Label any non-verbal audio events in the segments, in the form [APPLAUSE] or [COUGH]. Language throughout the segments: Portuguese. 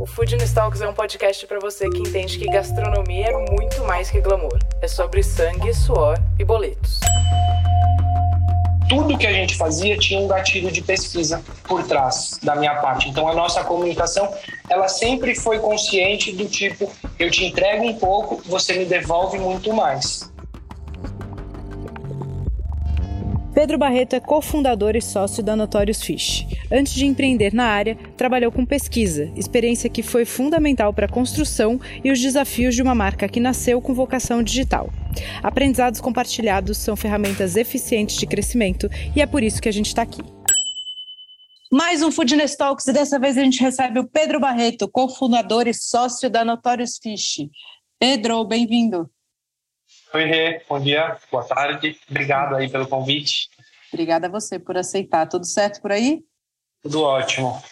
O Food Talks é um podcast para você que entende que gastronomia é muito mais que glamour. É sobre sangue, suor e boletos. Tudo que a gente fazia tinha um gatilho de pesquisa por trás da minha parte. Então a nossa comunicação, ela sempre foi consciente do tipo, eu te entrego um pouco, você me devolve muito mais. Pedro Barreto é cofundador e sócio da Notorious Fish. Antes de empreender na área, trabalhou com pesquisa, experiência que foi fundamental para a construção e os desafios de uma marca que nasceu com vocação digital. Aprendizados compartilhados são ferramentas eficientes de crescimento e é por isso que a gente está aqui. Mais um Foodness Talks e dessa vez a gente recebe o Pedro Barreto, cofundador e sócio da Notorious Fish. Pedro, bem-vindo. Oi, Rê. Bom dia, boa tarde. Obrigado aí pelo convite. Obrigada a você por aceitar. Tudo certo por aí? Tudo ótimo.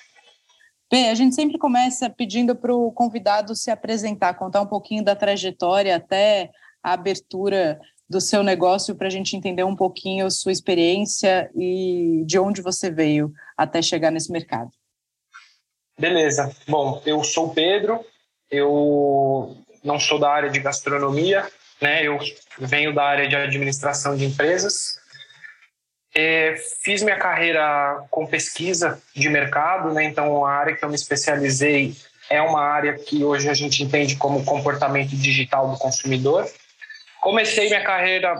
Bem, a gente sempre começa pedindo para o convidado se apresentar, contar um pouquinho da trajetória até a abertura do seu negócio para a gente entender um pouquinho sua experiência e de onde você veio até chegar nesse mercado. Beleza. Bom, eu sou o Pedro, eu não sou da área de gastronomia, né? Eu venho da área de administração de empresas. É, fiz minha carreira com pesquisa de mercado, né? Então a área que eu me especializei é uma área que hoje a gente entende como comportamento digital do consumidor. Comecei minha carreira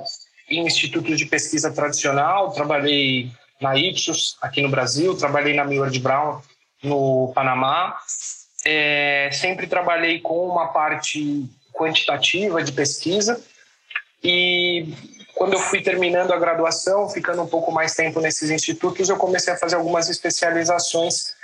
em institutos de pesquisa tradicional, trabalhei na Ipsos aqui no Brasil, trabalhei na Millward Brown no Panamá. É, sempre trabalhei com uma parte quantitativa de pesquisa. E quando eu fui terminando a graduação, ficando um pouco mais tempo nesses institutos, eu comecei a fazer algumas especializações.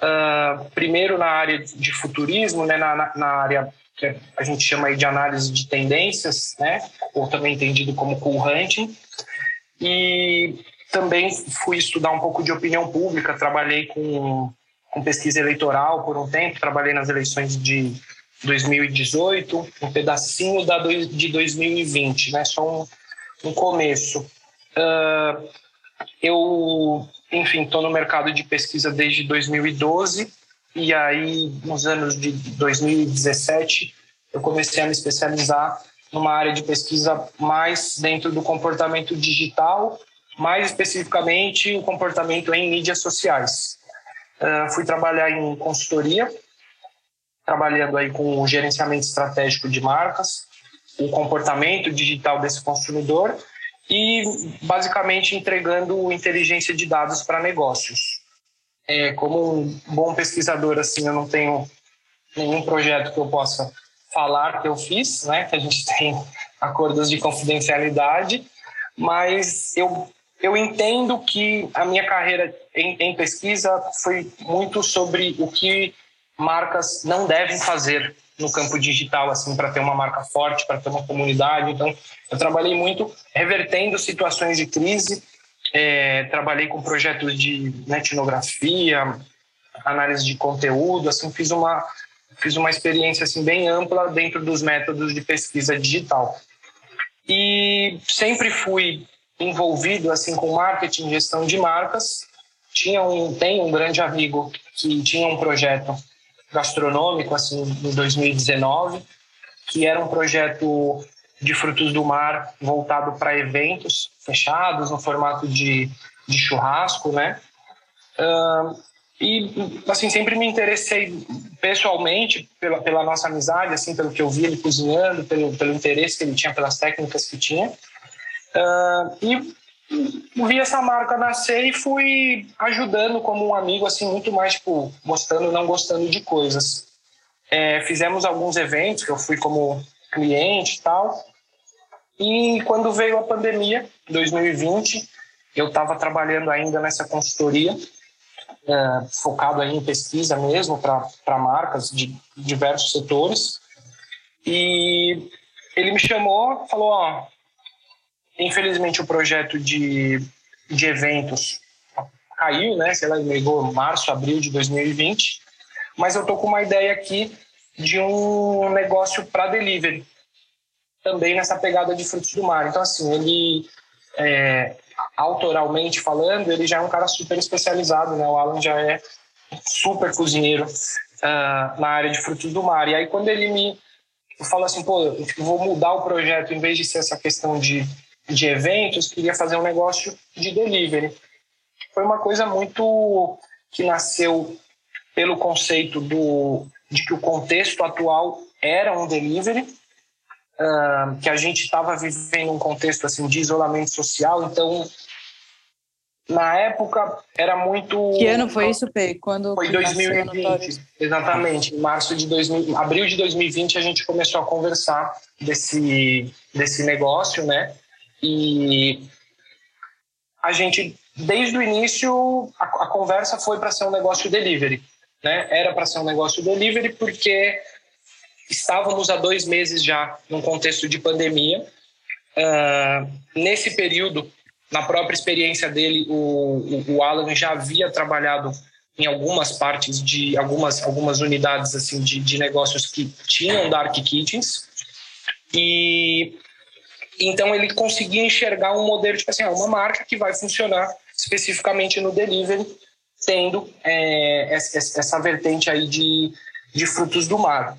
Uh, primeiro na área de futurismo, né, na, na área que a gente chama de análise de tendências, né, ou também entendido como cool hunting. E também fui estudar um pouco de opinião pública, trabalhei com, com pesquisa eleitoral por um tempo, trabalhei nas eleições de 2018, um pedacinho da do, de 2020, né? Só um, um começo. Uh, eu, enfim, estou no mercado de pesquisa desde 2012 e aí, nos anos de 2017, eu comecei a me especializar numa área de pesquisa mais dentro do comportamento digital, mais especificamente o comportamento em mídias sociais. Uh, fui trabalhar em consultoria trabalhando aí com o gerenciamento estratégico de marcas, o comportamento digital desse consumidor e basicamente entregando inteligência de dados para negócios. É, como um bom pesquisador, assim, eu não tenho nenhum projeto que eu possa falar que eu fiz, né? Que a gente [LAUGHS] tem acordos de confidencialidade, mas eu eu entendo que a minha carreira em, em pesquisa foi muito sobre o que marcas não devem fazer no campo digital assim para ter uma marca forte, para ter uma comunidade. Então, eu trabalhei muito revertendo situações de crise. É, trabalhei com projetos de etnografia, análise de conteúdo. Assim, fiz uma fiz uma experiência assim bem ampla dentro dos métodos de pesquisa digital. E sempre fui envolvido assim com marketing, gestão de marcas. Tinha um tem um grande amigo que tinha um projeto gastronômico assim em 2019, que era um projeto de frutos do mar voltado para eventos fechados no formato de, de churrasco, né? Uh, e assim sempre me interessei pessoalmente pela, pela nossa amizade, assim pelo que eu vi ele cozinhando, pelo, pelo interesse que ele tinha pelas técnicas que tinha. Uh, e vi essa marca nascer e fui ajudando como um amigo, assim, muito mais, tipo, gostando não gostando de coisas. É, fizemos alguns eventos que eu fui como cliente e tal. E quando veio a pandemia, 2020, eu estava trabalhando ainda nessa consultoria, é, focado aí em pesquisa mesmo para marcas de diversos setores. E ele me chamou, falou: Ó, Infelizmente, o projeto de, de eventos caiu, né? Sei lá, ligou março, abril de 2020. Mas eu tô com uma ideia aqui de um negócio para delivery, também nessa pegada de frutos do mar. Então, assim, ele, é, autoralmente falando, ele já é um cara super especializado, né? O Alan já é super cozinheiro uh, na área de frutos do mar. E aí, quando ele me falou assim, pô, vou mudar o projeto, em vez de ser essa questão de, de eventos, queria fazer um negócio de delivery foi uma coisa muito que nasceu pelo conceito do, de que o contexto atual era um delivery, uh, que a gente estava vivendo um contexto assim de isolamento social, então na época era muito. Que ano foi isso, Pê? Quando foi 2020, exatamente. Em março de 2000, abril de 2020 a gente começou a conversar desse desse negócio, né? E a gente desde o início a, a conversa foi para ser um negócio delivery, né? Era para ser um negócio delivery porque estávamos há dois meses já num contexto de pandemia. Uh, nesse período, na própria experiência dele, o, o, Alan já havia trabalhado em algumas partes de algumas algumas unidades assim de, de negócios que tinham dark kitchens e então ele conseguia enxergar um modelo tipo assim, uma marca que vai funcionar especificamente no delivery, tendo é, essa, essa, vertente aí de, de frutos do mar.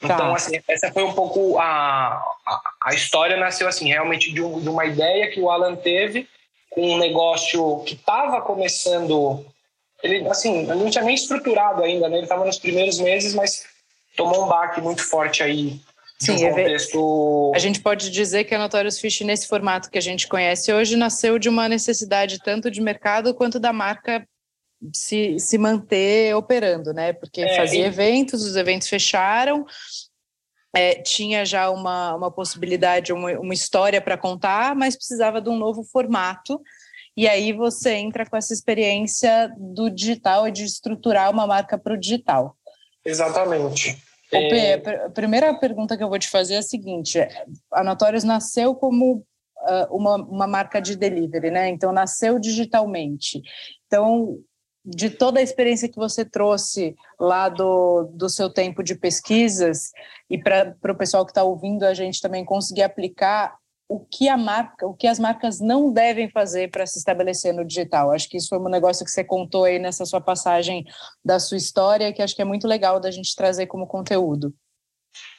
Tá. Então, assim, essa foi um pouco a, a, a história nasceu assim, realmente de, um, de, uma ideia que o Alan teve com um negócio que estava começando, ele assim, não tinha nem estruturado ainda, né? Ele estava nos primeiros meses, mas tomou um baque muito forte aí Sim, um contexto... a gente pode dizer que a Notorious Fish, nesse formato que a gente conhece hoje, nasceu de uma necessidade tanto de mercado quanto da marca se, se manter operando, né? Porque é, fazia e... eventos, os eventos fecharam, é, tinha já uma, uma possibilidade, uma, uma história para contar, mas precisava de um novo formato. E aí você entra com essa experiência do digital e de estruturar uma marca para o digital. Exatamente. É... a primeira pergunta que eu vou te fazer é a seguinte: a Notorious nasceu como uh, uma, uma marca de delivery, né? Então, nasceu digitalmente. Então, de toda a experiência que você trouxe lá do, do seu tempo de pesquisas e para o pessoal que está ouvindo a gente também conseguir aplicar o que a marca, o que as marcas não devem fazer para se estabelecer no digital. Acho que isso foi um negócio que você contou aí nessa sua passagem da sua história, que acho que é muito legal da gente trazer como conteúdo.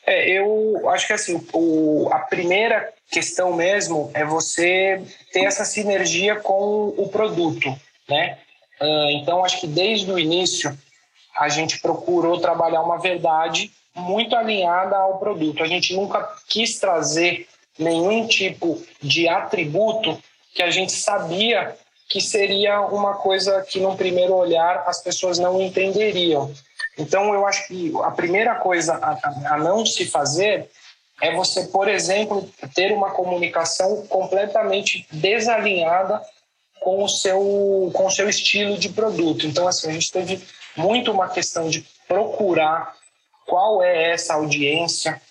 É, eu acho que assim, o, a primeira questão mesmo é você ter essa sinergia com o produto, né? Uh, então, acho que desde o início a gente procurou trabalhar uma verdade muito alinhada ao produto. A gente nunca quis trazer nenhum tipo de atributo que a gente sabia que seria uma coisa que, num primeiro olhar, as pessoas não entenderiam. Então, eu acho que a primeira coisa a, a não se fazer é você, por exemplo, ter uma comunicação completamente desalinhada com o seu, com o seu estilo de produto. Então, assim, a gente teve muito uma questão de procurar qual é essa audiência,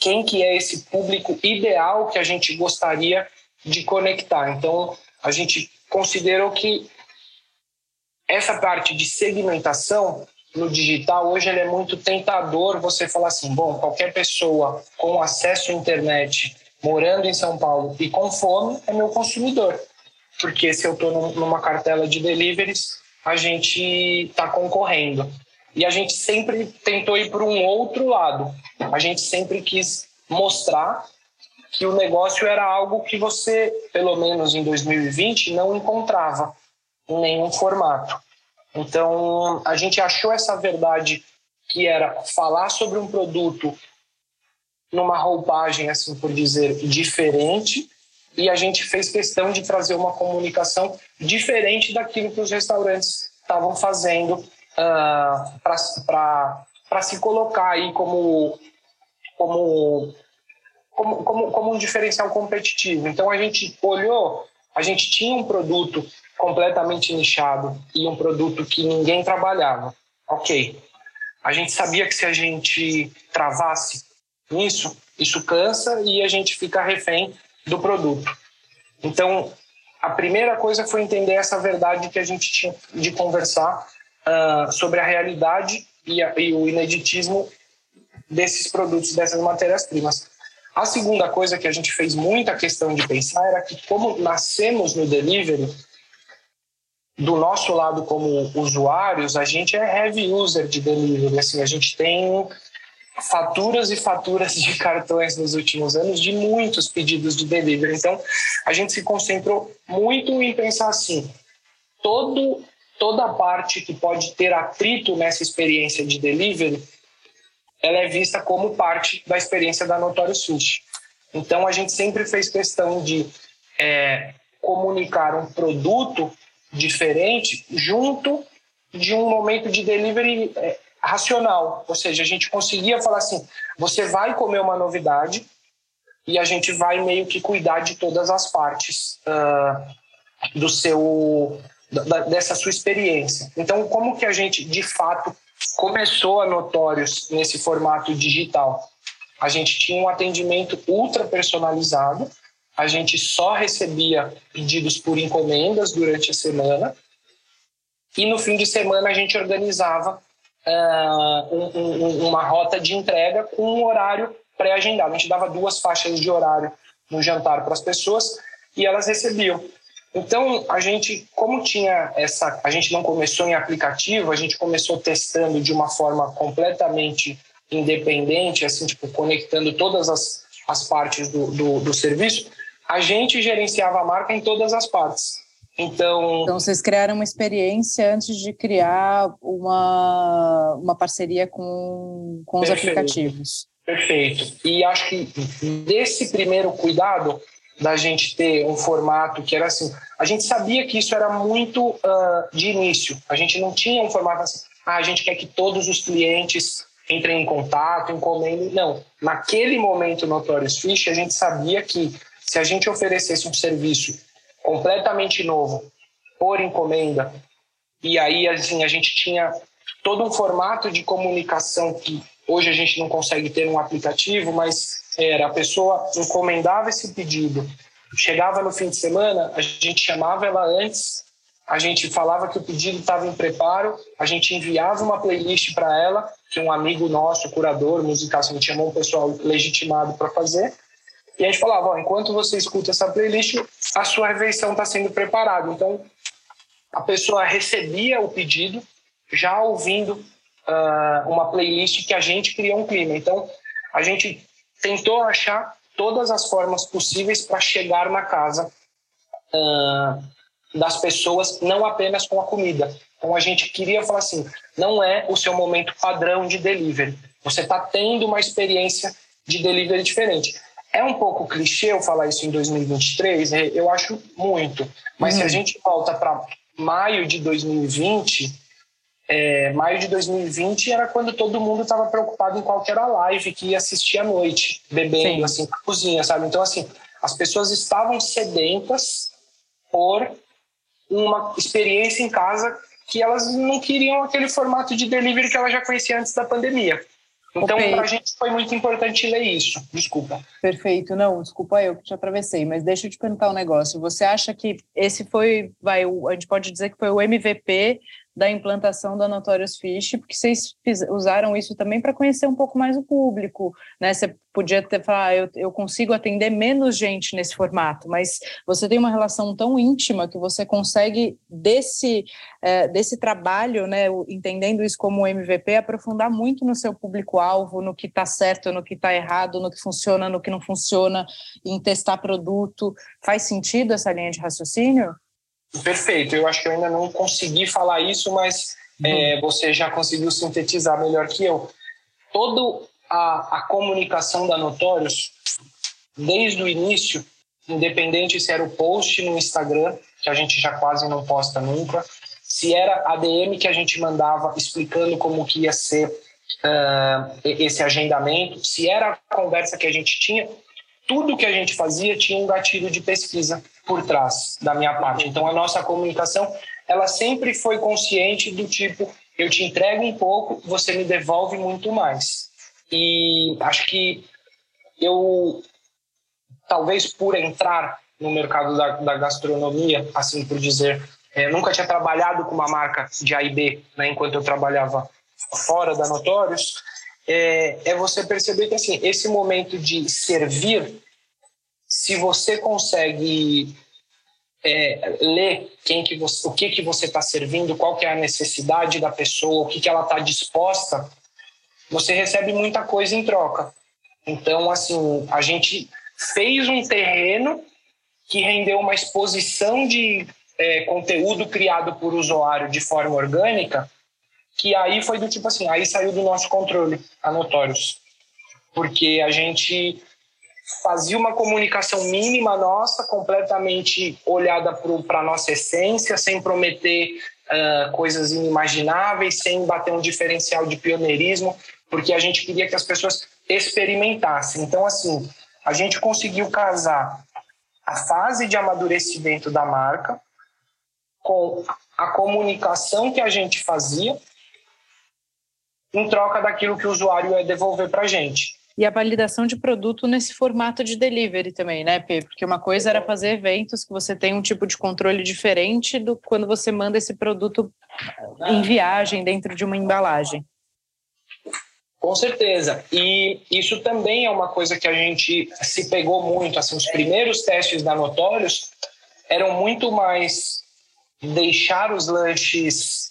quem que é esse público ideal que a gente gostaria de conectar. Então, a gente considerou que essa parte de segmentação no digital hoje é muito tentador você falar assim, bom, qualquer pessoa com acesso à internet, morando em São Paulo e com fome é meu consumidor. Porque se eu estou numa cartela de deliveries, a gente está concorrendo. E a gente sempre tentou ir para um outro lado. A gente sempre quis mostrar que o negócio era algo que você, pelo menos em 2020, não encontrava em nenhum formato. Então, a gente achou essa verdade que era falar sobre um produto numa roupagem, assim por dizer, diferente, e a gente fez questão de trazer uma comunicação diferente daquilo que os restaurantes estavam fazendo uh, ah, para se colocar aí como, como, como, como, como um diferencial competitivo. Então a gente olhou, a gente tinha um produto completamente nichado e um produto que ninguém trabalhava. Ok. A gente sabia que se a gente travasse nisso, isso cansa e a gente fica refém do produto. Então, a primeira coisa foi entender essa verdade que a gente tinha de conversar uh, sobre a realidade e, a, e o ineditismo desses produtos, dessas matérias-primas. A segunda coisa que a gente fez muita questão de pensar era que, como nascemos no delivery, do nosso lado como usuários, a gente é heavy user de delivery. Assim, a gente tem faturas e faturas de cartões nos últimos anos de muitos pedidos de delivery. Então, a gente se concentrou muito em pensar assim: todo, toda a parte que pode ter atrito nessa experiência de delivery, ela é vista como parte da experiência da Notorious Fish. Então, a gente sempre fez questão de é, comunicar um produto diferente junto de um momento de delivery é, racional, ou seja, a gente conseguia falar assim: você vai comer uma novidade e a gente vai meio que cuidar de todas as partes uh, do seu da, dessa sua experiência. Então, como que a gente de fato começou a Notórios nesse formato digital? A gente tinha um atendimento ultra personalizado, a gente só recebia pedidos por encomendas durante a semana e no fim de semana a gente organizava uh, um, um, uma rota de entrega com um horário pré-agendado. A gente dava duas faixas de horário no jantar para as pessoas e elas recebiam. Então, a gente, como tinha essa. A gente não começou em aplicativo, a gente começou testando de uma forma completamente independente, assim, tipo, conectando todas as, as partes do, do, do serviço. A gente gerenciava a marca em todas as partes. Então, então vocês criaram uma experiência antes de criar uma, uma parceria com, com os aplicativos. Perfeito. E acho que desse primeiro cuidado da gente ter um formato que era assim, a gente sabia que isso era muito uh, de início. A gente não tinha um formato assim, ah, a gente quer que todos os clientes entrem em contato, encomendem. Não. Naquele momento no Notorious Fish, a gente sabia que se a gente oferecesse um serviço completamente novo por encomenda. E aí, assim, a gente tinha todo um formato de comunicação que hoje a gente não consegue ter um aplicativo, mas era a pessoa encomendava esse pedido, chegava no fim de semana, a gente chamava ela antes, a gente falava que o pedido estava em preparo, a gente enviava uma playlist para ela, que um amigo nosso, curador musical, a gente chamou um pessoal legitimado para fazer, e a gente falava, ó, enquanto você escuta essa playlist, a sua refeição está sendo preparada. Então, a pessoa recebia o pedido já ouvindo uh, uma playlist que a gente criou um clima. Então, a gente tentou achar todas as formas possíveis para chegar na casa uh, das pessoas, não apenas com a comida. Então, a gente queria falar assim: não é o seu momento padrão de delivery. Você está tendo uma experiência de delivery diferente. É um pouco clichê eu falar isso em 2023, né? eu acho muito. Mas uhum. se a uhum. gente volta para maio de 2020, é, maio de 2020 era quando todo mundo estava preocupado em qualquer live que ia assistir à noite, bebendo, Sim. assim, na cozinha, sabe? Então, assim, as pessoas estavam sedentas por uma experiência em casa que elas não queriam aquele formato de delivery que elas já conheciam antes da pandemia. Então, para a gente foi muito importante ler isso. Desculpa. Perfeito. Não, desculpa eu que te atravessei, mas deixa eu te perguntar um negócio. Você acha que esse foi, vai, a gente pode dizer que foi o MVP da implantação da Notorious Fish, porque vocês usaram isso também para conhecer um pouco mais o público, né? Você podia ter falado, ah, eu, eu consigo atender menos gente nesse formato, mas você tem uma relação tão íntima que você consegue desse é, desse trabalho, né? Entendendo isso como MVP, aprofundar muito no seu público-alvo, no que está certo, no que está errado, no que funciona, no que não funciona, em testar produto. Faz sentido essa linha de raciocínio? Perfeito. Eu acho que eu ainda não consegui falar isso, mas uhum. é, você já conseguiu sintetizar melhor que eu. Toda a, a comunicação da Notorious, desde o início, independente se era o post no Instagram, que a gente já quase não posta nunca, se era a DM que a gente mandava explicando como que ia ser uh, esse agendamento, se era a conversa que a gente tinha, tudo que a gente fazia tinha um gatilho de pesquisa por trás da minha parte. Então a nossa comunicação, ela sempre foi consciente do tipo, eu te entrego um pouco, você me devolve muito mais. E acho que eu talvez por entrar no mercado da, da gastronomia, assim por dizer. É, nunca tinha trabalhado com uma marca de A e B, né, enquanto eu trabalhava fora da Notorious. É, é você perceber que assim esse momento de servir, se você consegue é, ler quem que você, o que que você está servindo, qual que é a necessidade da pessoa, o que que ela está disposta, você recebe muita coisa em troca. Então, assim, a gente fez um terreno que rendeu uma exposição de é, conteúdo criado por usuário de forma orgânica, que aí foi do tipo assim, aí saiu do nosso controle, a. Porque a gente fazia uma comunicação mínima nossa, completamente olhada para a nossa essência, sem prometer uh, coisas inimagináveis, sem bater um diferencial de pioneirismo, porque a gente queria que as pessoas experimentassem. Então, assim, a gente conseguiu casar a fase de amadurecimento da marca com a comunicação que a gente fazia em troca daquilo que o usuário ia devolver para a gente e a validação de produto nesse formato de delivery também, né, P? Porque uma coisa era fazer eventos que você tem um tipo de controle diferente do quando você manda esse produto em viagem dentro de uma embalagem. Com certeza. E isso também é uma coisa que a gente se pegou muito. Assim, os primeiros testes da Notorious eram muito mais deixar os lanches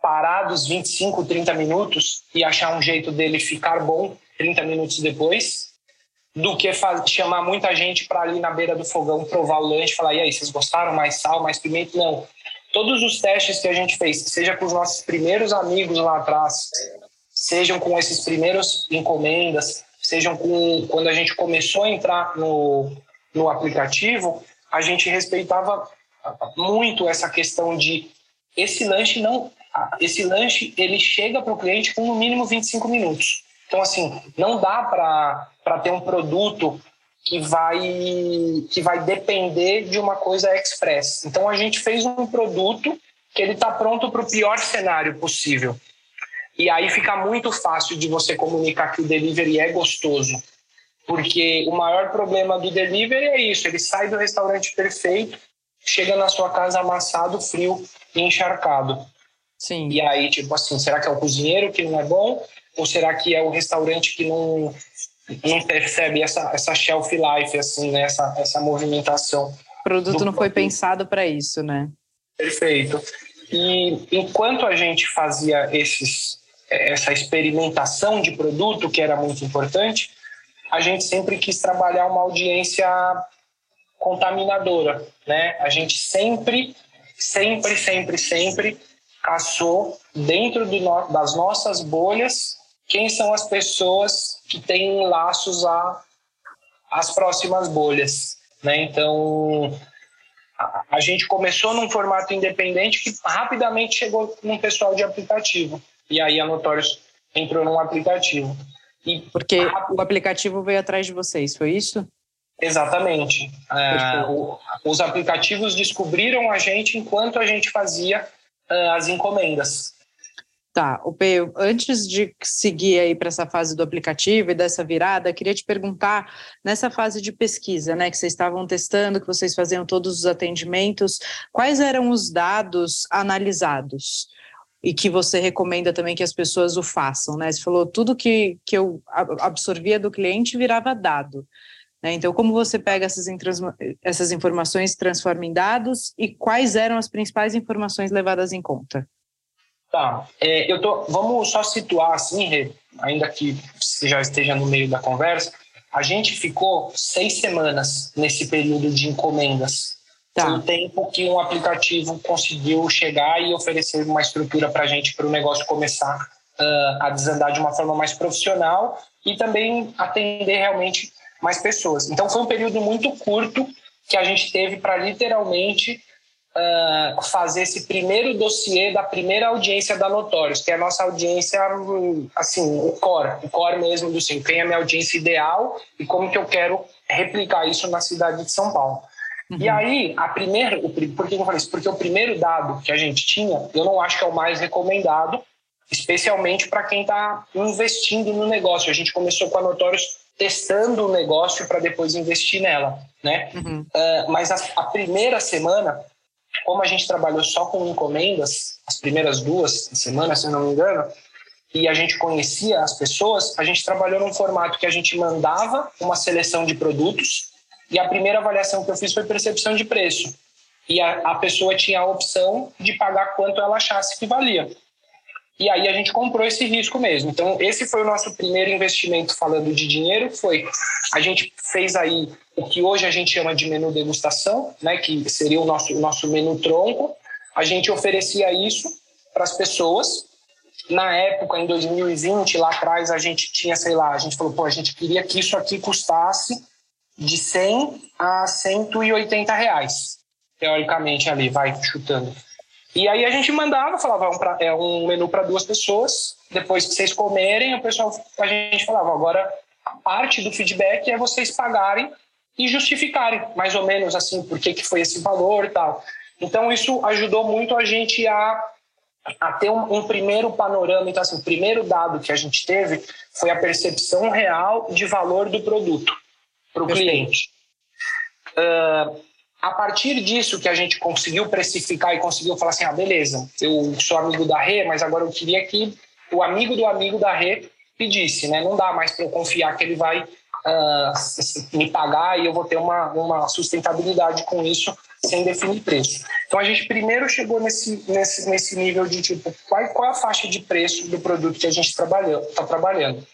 parados 25, 30 minutos e achar um jeito dele ficar bom 30 minutos depois, do que chamar muita gente para ali na beira do fogão provar o lanche falar: e aí, vocês gostaram? Mais sal, mais pimenta? Não. Todos os testes que a gente fez, seja com os nossos primeiros amigos lá atrás, sejam com esses primeiros encomendas, sejam com quando a gente começou a entrar no, no aplicativo, a gente respeitava muito essa questão de esse lanche não esse lanche ele chega para o cliente com no mínimo 25 minutos. Então, assim, não dá para ter um produto que vai, que vai depender de uma coisa express. Então, a gente fez um produto que ele está pronto para o pior cenário possível. E aí fica muito fácil de você comunicar que o delivery é gostoso. Porque o maior problema do delivery é isso: ele sai do restaurante perfeito, chega na sua casa amassado, frio e encharcado. Sim. E aí, tipo assim, será que é o cozinheiro que não é bom? Ou será que é o restaurante que não, não percebe essa, essa shelf life, assim, né? essa, essa movimentação? O produto não foi pensado para isso, né? Perfeito. E enquanto a gente fazia esses, essa experimentação de produto, que era muito importante, a gente sempre quis trabalhar uma audiência contaminadora, né? A gente sempre, sempre, sempre, sempre caçou dentro no, das nossas bolhas quem são as pessoas que têm laços a as próximas bolhas, né? Então a, a gente começou num formato independente que rapidamente chegou num pessoal de aplicativo e aí a Notorious entrou num aplicativo. E Porque a, o aplicativo veio atrás de vocês, foi isso? Exatamente. É, o, os aplicativos descobriram a gente enquanto a gente fazia uh, as encomendas. Tá, o P, antes de seguir aí para essa fase do aplicativo e dessa virada, queria te perguntar, nessa fase de pesquisa, né, que vocês estavam testando, que vocês faziam todos os atendimentos, quais eram os dados analisados? E que você recomenda também que as pessoas o façam, né? Você falou tudo que, que eu absorvia do cliente virava dado. Né? Então, como você pega essas, essas informações transforma em dados e quais eram as principais informações levadas em conta? Tá. É, eu tô, vamos só situar assim, ainda que você já esteja no meio da conversa, a gente ficou seis semanas nesse período de encomendas. Tá. Foi o tempo que um aplicativo conseguiu chegar e oferecer uma estrutura para a gente, para o negócio começar uh, a desandar de uma forma mais profissional e também atender realmente mais pessoas. Então foi um período muito curto que a gente teve para literalmente uh, fazer esse primeiro dossiê da primeira audiência da Notórios, que é a nossa audiência, assim, o core, o core mesmo do sim, quem é a minha audiência ideal e como que eu quero replicar isso na cidade de São Paulo. Uhum. E aí, a primeira, o, por que eu falei isso? Porque o primeiro dado que a gente tinha, eu não acho que é o mais recomendado, especialmente para quem está investindo no negócio. A gente começou com a Notórios testando o negócio para depois investir nela, né? Uhum. Uh, mas a, a, primeira semana, como a gente trabalhou só com encomendas, as primeiras duas semanas, se não me engano, e a gente conhecia as pessoas, a gente trabalhou num formato que a gente mandava uma seleção de produtos e a primeira avaliação que eu fiz foi percepção de preço. E a, a pessoa tinha a opção de pagar quanto ela achasse que valia. E aí a gente comprou esse risco mesmo. Então, esse foi o nosso primeiro investimento falando de dinheiro, foi a gente fez aí o que hoje a gente chama de menu degustação, né, que seria o nosso, o nosso menu tronco. A gente oferecia isso para as pessoas. Na época, em 2020, lá atrás, a gente tinha, sei lá, a gente falou, pô, a gente queria que isso aqui custasse de 100 a 180 reais, teoricamente ali, vai chutando. E aí a gente mandava, falava, é um menu para duas pessoas, depois que vocês comerem, o pessoal, a gente falava, agora a parte do feedback é vocês pagarem e justificarem, mais ou menos assim, por que, que foi esse valor e tal. Então isso ajudou muito a gente a, a ter um, um primeiro panorama, então assim, o primeiro dado que a gente teve foi a percepção real de valor do produto para o cliente. Uh, a partir disso que a gente conseguiu precificar e conseguiu falar assim, ah, beleza, eu sou amigo da Rê, mas agora eu queria que o amigo do amigo da Rê pedisse, né? Não dá mais para eu confiar que ele vai uh, me pagar e eu vou ter uma, uma sustentabilidade com isso sem definir preço. Então a gente primeiro chegou nesse, nesse, nesse nível de tipo, qual, qual é a faixa de preço do produto que a gente está trabalhando.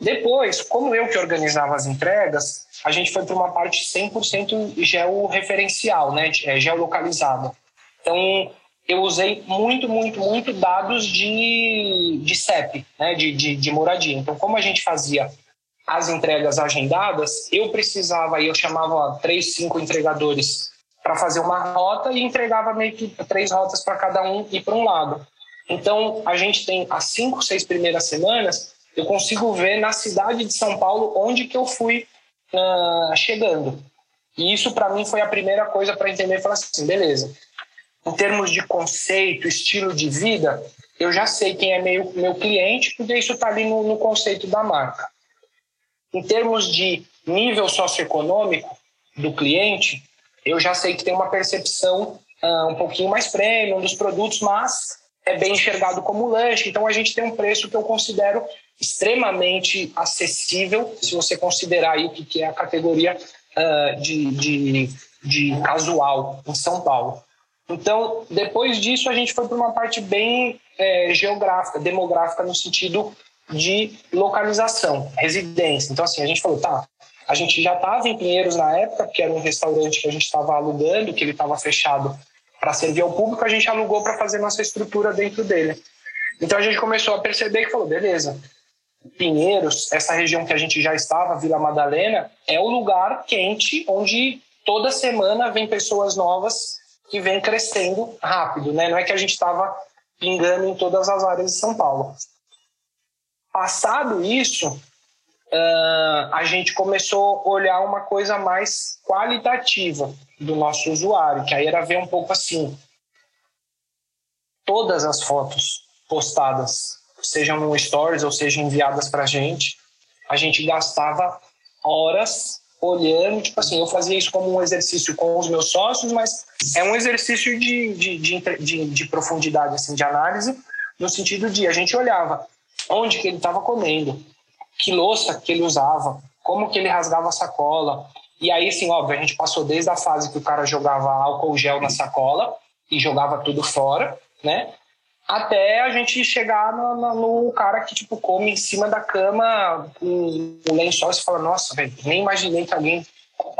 Depois, como eu que organizava as entregas, a gente foi para uma parte 100% georreferencial, né, é, geolocalizada. Então, eu usei muito, muito, muito dados de, de CEP, né, de, de, de moradia. Então, como a gente fazia as entregas agendadas, eu precisava, eu chamava três, cinco entregadores para fazer uma rota e entregava meio que três rotas para cada um ir para um lado. Então, a gente tem as cinco, seis primeiras semanas eu consigo ver na cidade de São Paulo onde que eu fui uh, chegando. E isso para mim foi a primeira coisa para entender falar assim, beleza. Em termos de conceito, estilo de vida, eu já sei quem é meu, meu cliente, porque isso está ali no, no conceito da marca. Em termos de nível socioeconômico do cliente, eu já sei que tem uma percepção uh, um pouquinho mais premium dos produtos, mas é bem enxergado como lanche. Então a gente tem um preço que eu considero extremamente acessível, se você considerar aí o que é a categoria uh, de, de, de casual em São Paulo. Então, depois disso, a gente foi para uma parte bem é, geográfica, demográfica, no sentido de localização, residência. Então, assim, a gente falou, tá, a gente já estava em Pinheiros na época, que era um restaurante que a gente estava alugando, que ele estava fechado para servir ao público, a gente alugou para fazer nossa estrutura dentro dele. Então a gente começou a perceber que falou, beleza, Pinheiros, essa região que a gente já estava, Vila Madalena, é o lugar quente onde toda semana vem pessoas novas que vêm crescendo rápido, né? Não é que a gente estava pingando em todas as áreas de São Paulo. Passado isso, uh, a gente começou a olhar uma coisa mais qualitativa do nosso usuário, que aí era ver um pouco assim, todas as fotos postadas sejam no Stories ou sejam enviadas para a gente, a gente gastava horas olhando, tipo assim, eu fazia isso como um exercício com os meus sócios, mas é um exercício de, de, de, de, de profundidade, assim, de análise, no sentido de a gente olhava onde que ele estava comendo, que louça que ele usava, como que ele rasgava a sacola. E aí, assim, óbvio, a gente passou desde a fase que o cara jogava álcool gel na sacola e jogava tudo fora, né? Até a gente chegar no, no, no, cara que tipo come em cima da cama com o lençol e você fala, nossa, velho, nem imaginei que alguém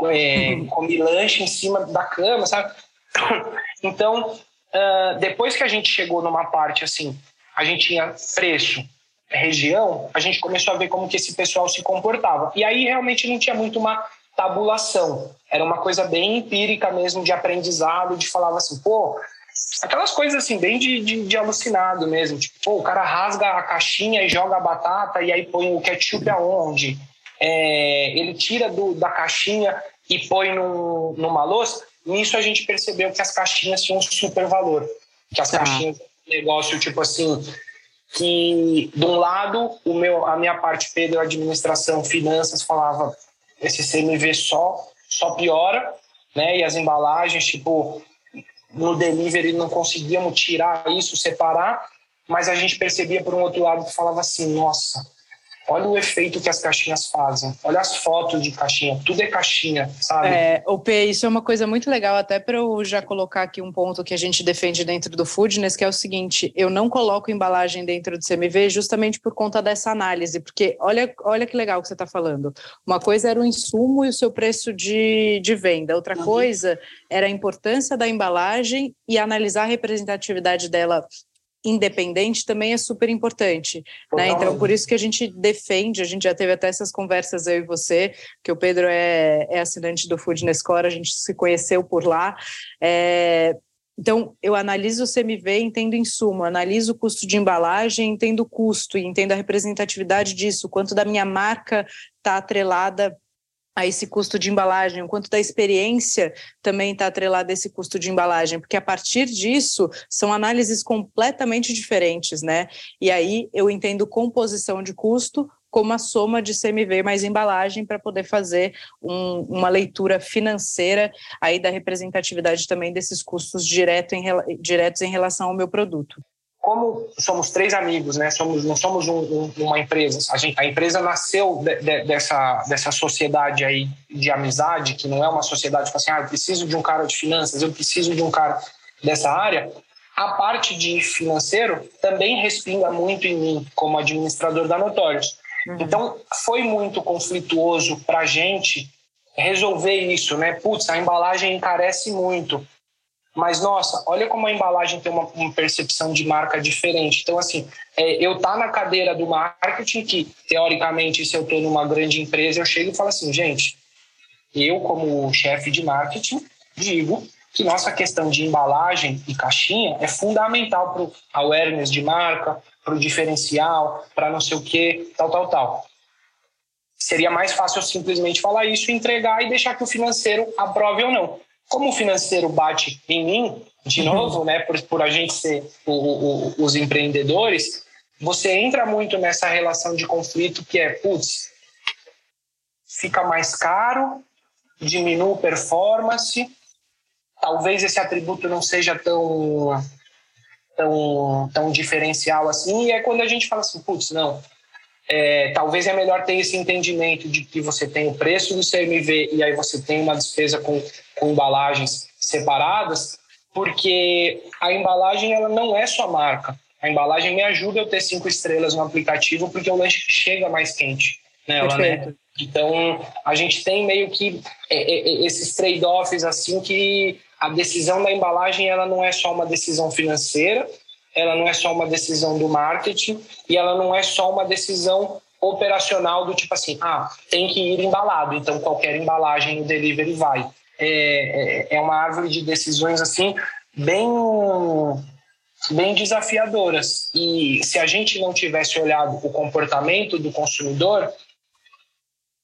é, [LAUGHS] come lanche em cima da cama, sabe? [COUGHS] Então, uh, depois que a gente chegou numa parte assim, a gente tinha preço, região, a gente começou a ver como que esse pessoal se comportava. E aí realmente não tinha muito uma tabulação. Era uma coisa bem empírica mesmo de aprendizado, de falar assim, pô, Aquelas coisas assim, bem de, de, de, alucinado mesmo. Tipo, pô, o cara rasga a caixinha e joga a batata e aí põe o ketchup aonde? É, ele tira do, da caixinha e põe no, numa louça. Nisso a gente percebeu que as caixinhas tinham um super valor. Que as ah. caixinhas, negócio tipo assim, que de um lado o meu a minha parte Pedro administração finanças falava esse CMV só só piora né e as embalagens tipo no delivery não conseguíamos tirar isso separar mas a gente percebia por um outro lado que falava assim nossa Olha o efeito que as caixinhas fazem. Olha as fotos de caixinha. Tudo é caixinha, sabe? É, o P, isso é uma coisa muito legal, até para eu já colocar aqui um ponto que a gente defende dentro do Foodness, que é o seguinte: eu não coloco embalagem dentro do CMV justamente por conta dessa análise, porque olha, olha que legal que você está falando. Uma coisa era o insumo e o seu preço de, de venda, outra uhum. coisa era a importância da embalagem e analisar a representatividade dela independente também é super importante, né? Então, por isso que a gente defende, a gente já teve até essas conversas eu e você, que o Pedro é, é assinante do Foodness Core, a gente se conheceu por lá. É, então, eu analiso o CMV, entendo insumo, analiso o custo de embalagem, entendo o custo e entendo a representatividade disso, quanto da minha marca está atrelada a esse custo de embalagem, o quanto da experiência também está atrelado a esse custo de embalagem, porque a partir disso são análises completamente diferentes, né? E aí eu entendo composição de custo como a soma de CMV mais embalagem para poder fazer um, uma leitura financeira aí da representatividade também desses custos direto em, diretos em relação ao meu produto como somos três amigos, né? Somos não somos um, um, uma empresa. A, gente, a empresa nasceu de, de, dessa dessa sociedade aí de amizade, que não é uma sociedade que assim, ah, eu preciso de um cara de finanças, eu preciso de um cara dessa área. A parte de financeiro também respinga muito em mim como administrador da Notorious. Uhum. Então foi muito conflituoso para a gente resolver isso, né? Putz, a embalagem encarece muito mas nossa, olha como a embalagem tem uma, uma percepção de marca diferente. Então, assim, é, eu tá na cadeira do marketing, que teoricamente, se eu estou numa grande empresa, eu chego e falo assim, gente, eu, como chefe de marketing, digo que nossa questão de embalagem e caixinha é fundamental para o awareness de marca, para o diferencial, para não sei o que, tal, tal, tal. Seria mais fácil eu simplesmente falar isso, entregar e deixar que o financeiro aprove ou não. Como o financeiro bate em mim, de uhum. novo, né, por, por a gente ser o, o, os empreendedores, você entra muito nessa relação de conflito que é, putz, fica mais caro, diminui performance, talvez esse atributo não seja tão, tão, tão diferencial assim, e é quando a gente fala assim, putz, não, é, talvez é melhor ter esse entendimento de que você tem o preço do CMV e aí você tem uma despesa com, com embalagens separadas, porque a embalagem ela não é sua marca. A embalagem me ajuda a ter cinco estrelas no aplicativo porque o lanche chega mais quente nela, né? Então a gente tem meio que é, é, é, esses trade-offs assim que a decisão da embalagem ela não é só uma decisão financeira, ela não é só uma decisão do marketing e ela não é só uma decisão operacional do tipo assim, ah, tem que ir embalado, então qualquer embalagem no delivery vai. É, é, é uma árvore de decisões assim bem bem desafiadoras e se a gente não tivesse olhado o comportamento do consumidor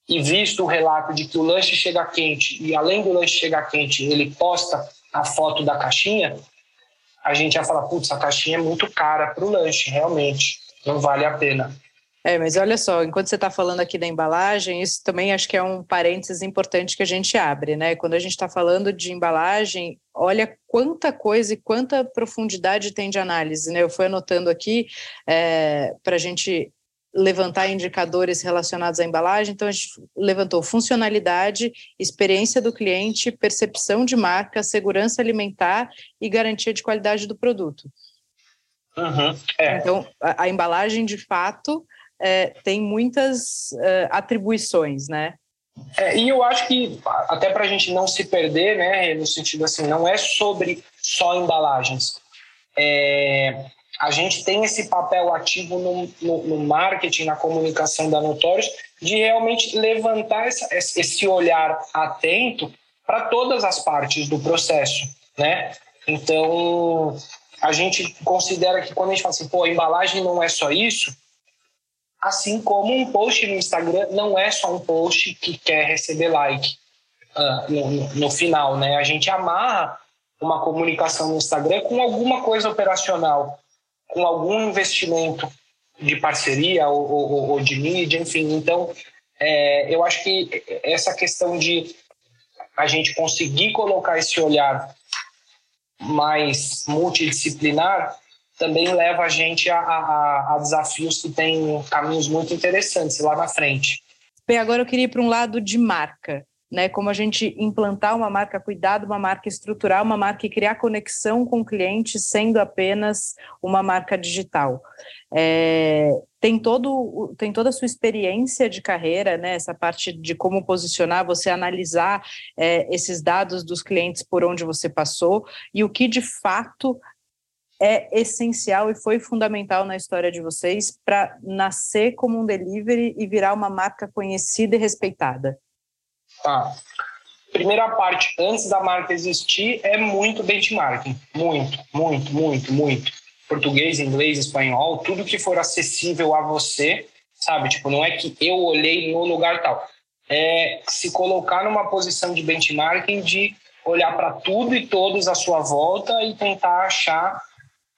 e visto o relato de que o lanche chega quente e além do lanche chegar quente ele posta a foto da caixinha a gente ia falar, putz, a caixinha é muito cara para o lanche, realmente, não vale a pena. É, mas olha só, enquanto você está falando aqui da embalagem, isso também acho que é um parênteses importante que a gente abre, né? Quando a gente está falando de embalagem, olha quanta coisa e quanta profundidade tem de análise, né? Eu fui anotando aqui é, para a gente levantar indicadores relacionados à embalagem. Então, a gente levantou funcionalidade, experiência do cliente, percepção de marca, segurança alimentar e garantia de qualidade do produto. Uhum, é. Então, a, a, embalagem, de fato, é, tem muitas é, atribuições, né? É, e eu acho que, até para a gente não se perder, né, no sentido assim, não é sobre só embalagens. É, a gente tem esse papel ativo no, no, no marketing, na comunicação da Notorious, de realmente levantar essa, esse olhar atento para todas as partes do processo, né? Então, a gente considera que quando a gente fala assim, pô, a embalagem não é só isso, assim como um post no Instagram não é só um post que quer receber like uh, no, no, final, né? A gente amarra uma comunicação no Instagram com alguma coisa operacional com algum investimento de parceria ou, ou, ou de mídia, enfim. Então, é, eu acho que essa questão de a gente conseguir colocar esse olhar mais multidisciplinar também leva a gente a, a, a desafios que têm caminhos muito interessantes lá na frente. Bem, agora eu queria ir para um lado de marca né? Como a gente implantar uma marca, cuidar de uma marca, estruturar uma marca e criar conexão com o cliente, sendo apenas uma marca digital. É, tem todo tem toda a sua experiência de carreira, né? Essa parte de como posicionar, você analisar é, esses dados dos clientes por onde você passou e o que de fato é essencial e foi fundamental na história de vocês para nascer como um delivery e virar uma marca conhecida e respeitada. Tá. Primeira parte, antes da marca existir, é muito benchmarking. Muito, muito, muito, muito. Português, inglês, espanhol, tudo que for acessível a você, sabe? Tipo, não é que eu olhei no lugar tal. É se colocar numa posição de benchmarking de olhar para tudo e todos à sua volta e tentar achar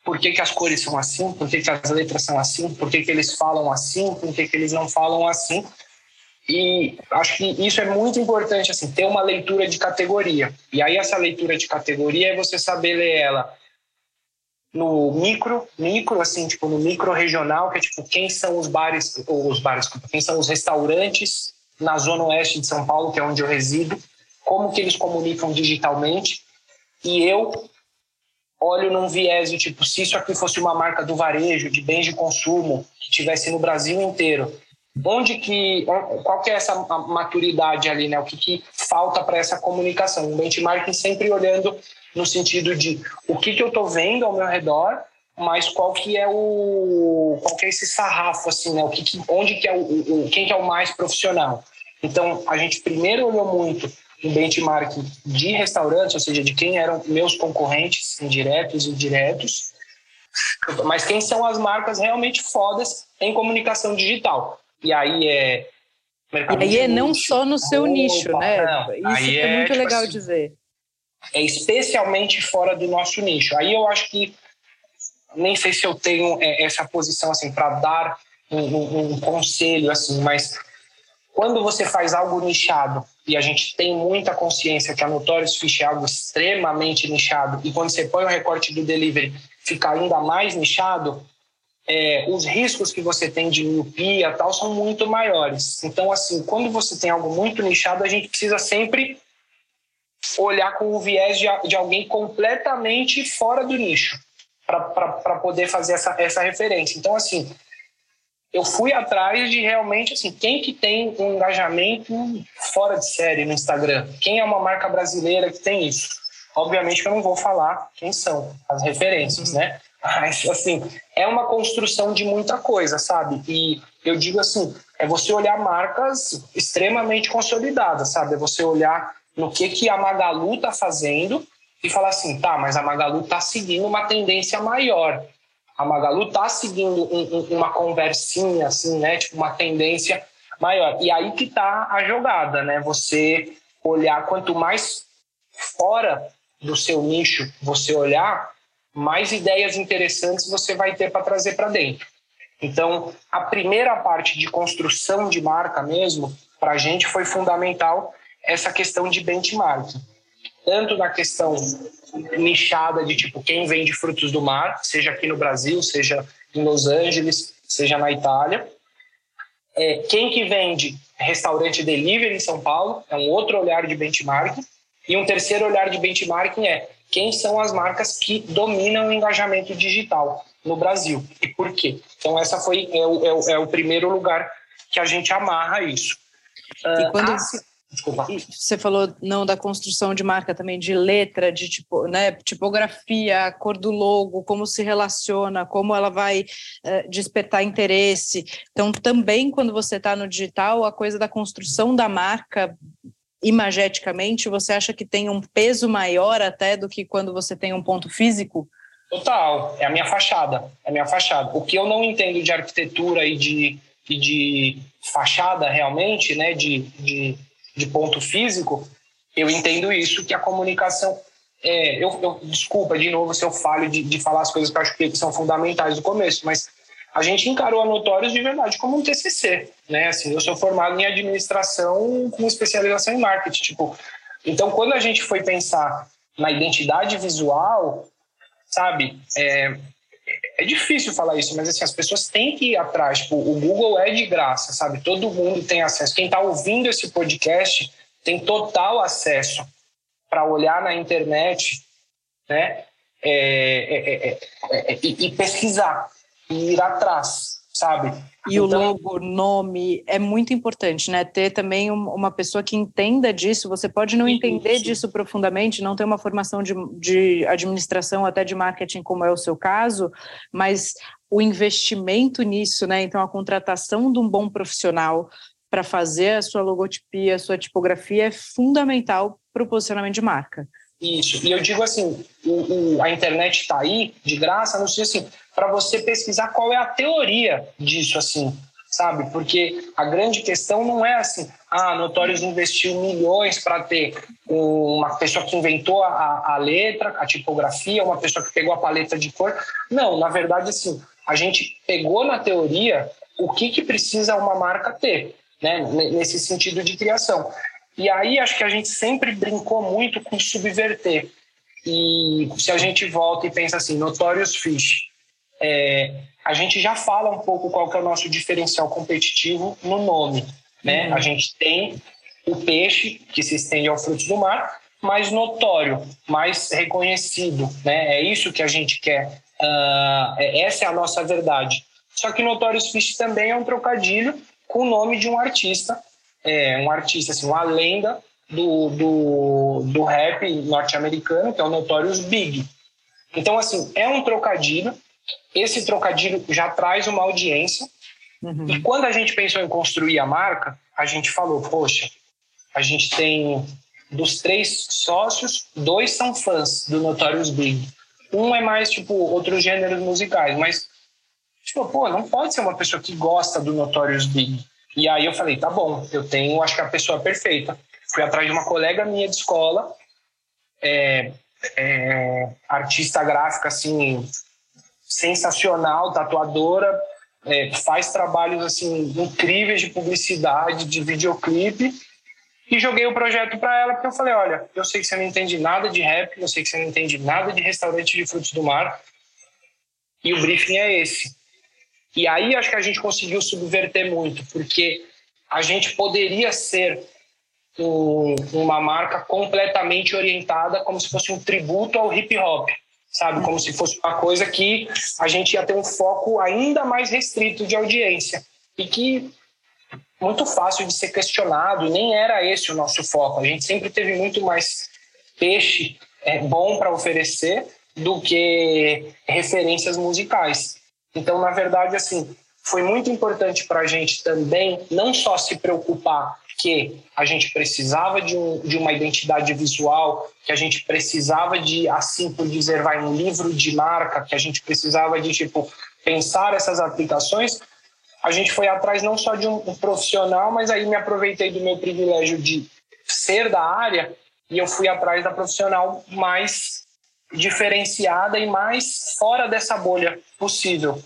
por que, que as cores são assim, por que, que as letras são assim, por que, que eles falam assim, por que, que eles não falam assim e acho que isso é muito importante, assim, ter uma leitura de categoria. E aí essa leitura de categoria é você saber ler ela no micro, micro, assim, tipo, no micro regional, que é tipo, quem são os bares, ou os bares, quem são os restaurantes na zona oeste de São Paulo, que é onde eu resido, como que eles comunicam digitalmente. E eu olho num viés de tipo, se isso aqui fosse uma marca do varejo, de bens de consumo, que tivesse no Brasil inteiro, onde que qual que é essa maturidade ali, né? O que, que falta para essa comunicação? Um benchmarking sempre olhando no sentido de o que, que eu estou vendo ao meu redor, mas qual que é o qual que é esse sarrafo assim, né? O que, que onde que é o, o, quem que é o mais profissional? Então a gente primeiro olhou muito um benchmark de restaurantes, ou seja, de quem eram meus concorrentes indiretos e diretos, mas quem são as marcas realmente fodas em comunicação digital. E aí é. E aí é não só no seu Opa, nicho, né? Não. Isso aí é, é muito tipo legal assim, dizer. É especialmente fora do nosso nicho. Aí eu acho que nem sei se eu tenho é, essa posição assim para dar um, um, um, conselho assim, mas quando você faz algo nichado e a gente tem muita consciência que a Notorious Fish é algo extremamente nichado e quando você põe o recorte do delivery fica ainda mais nichado, é, os riscos que você tem de miopia tal são muito maiores. Então, assim, quando você tem algo muito nichado, a gente precisa sempre olhar com o viés de, de alguém completamente fora do nicho para poder fazer essa, essa referência. Então, assim, eu fui atrás de realmente, assim, quem que tem um engajamento fora de série no Instagram? Quem é uma marca brasileira que tem isso? Obviamente que eu não vou falar quem são as referências, uhum. né? Mas, assim, é uma construção de muita coisa, sabe? E eu digo assim, é você olhar marcas extremamente consolidadas, sabe? É você olhar no que, que a Magalu tá fazendo e falar assim, tá, mas a Magalu tá seguindo uma tendência maior. A Magalu tá seguindo um, um, uma conversinha, assim, né? Tipo, uma tendência maior. E aí que tá a jogada, né? Você olhar quanto mais fora do seu nicho você olhar, mais ideias interessantes você vai ter para trazer para dentro. Então, a primeira parte de construção de marca mesmo, para a gente foi fundamental essa questão de benchmarking. Tanto na questão nichada de tipo quem vende frutos do mar, seja aqui no Brasil, seja em Los Angeles, seja na Itália. É, quem que vende restaurante delivery em São Paulo, é um outro olhar de benchmarking. E um terceiro olhar de benchmarking é quem são as marcas que dominam o engajamento digital no Brasil e por quê. Então, essa foi é o, é o, é o primeiro lugar que a gente amarra isso. E quando ah, Desculpa. você falou não da construção de marca também de letra, de tipo, né, tipografia, cor do logo, como se relaciona, como ela vai uh, despertar interesse. Então, também quando você está no digital, a coisa da construção da marca imageticamente, você acha que tem um peso maior até do que quando você tem um ponto físico? Total, é a minha fachada, é a minha fachada. O que eu não entendo de arquitetura e de, e de fachada realmente, né, de, de, de ponto físico, eu entendo isso, que a comunicação é, eu, eu, desculpa de novo se eu falho de, de falar as coisas que eu acho que são fundamentais do começo, mas a gente encarou a Notórios de verdade como um TCC, né? Assim, eu sou formado em administração com especialização em marketing, tipo. Então, quando a gente foi pensar na identidade visual, sabe, é, é difícil falar isso, mas assim, as pessoas têm que ir atrás. Tipo, o Google é de graça, sabe? Todo mundo tem acesso. Quem está ouvindo esse podcast tem total acesso para olhar na internet, né? É, é, é, e pesquisar e ir atrás, sabe? E então, o logo, nome, é muito importante, né? Ter também uma pessoa que entenda disso. Você pode não entender isso. disso profundamente, não ter uma formação de, de administração, até de marketing, como é o seu caso, mas o investimento nisso, né? Então, a contratação de um bom profissional para fazer a sua logotipia, a sua tipografia é fundamental para o posicionamento de marca. Isso. E eu digo assim, o, o, a internet está aí de graça, não sei assim, para você pesquisar qual é a teoria disso, assim, sabe? Porque a grande questão não é assim, ah, Notorious investiu milhões para ter uma pessoa que inventou a, a letra, a tipografia, uma pessoa que pegou a paleta de cor. Não, na verdade, assim, a gente pegou na teoria o que, que precisa uma marca ter, né? Nesse sentido de criação. E aí acho que a gente sempre brincou muito com subverter. E se a gente volta e pensa assim, Notorious Fish, é, a gente já fala um pouco qual que é o nosso diferencial competitivo no nome. Né? Uhum. A gente tem o peixe, que se estende ao fruto do mar, mais notório, mais reconhecido. Né? É isso que a gente quer. Uh, essa é a nossa verdade. Só que Notorious Fish também é um trocadilho com o nome de um artista é um artista, assim, uma lenda do, do, do rap norte-americano, que é o Notorious Big. Então, assim, é um trocadilho. Esse trocadilho já traz uma audiência. Uhum. E quando a gente pensou em construir a marca, a gente falou, poxa, a gente tem dos três sócios, dois são fãs do Notorious Big. Um é mais, tipo, outros gêneros musicais, mas, tipo, pô, não pode ser uma pessoa que gosta do Notorious Big. E aí eu falei, tá bom, eu tenho, acho que a pessoa perfeita. Fui atrás de uma colega minha de escola, é, é, artista gráfica, assim, sensacional, tatuadora, é, faz trabalhos, assim, incríveis de publicidade, de videoclipe, e joguei o projeto para ela, porque eu falei, olha, eu sei que você não entende nada de rap, eu sei que você não entende nada de restaurante de frutos do mar, e o briefing é esse. E aí acho que a gente conseguiu subverter muito, porque a gente poderia ser um, uma marca completamente orientada como se fosse um tributo ao hip hop, sabe? Como se fosse uma coisa que a gente ia ter um foco ainda mais restrito de audiência e que muito fácil de ser questionado, nem era esse o nosso foco. A gente sempre teve muito mais peixe é, bom para oferecer do que referências musicais. Então, na verdade, assim, foi muito importante para a gente também não só se preocupar que a gente precisava de, um, de uma identidade visual, que a gente precisava de, assim por dizer, vai um livro de marca, que a gente precisava de tipo pensar essas aplicações. A gente foi atrás não só de um, um profissional, mas aí me aproveitei do meu privilégio de ser da área e eu fui atrás da profissional mais diferenciada e mais fora dessa bolha possível.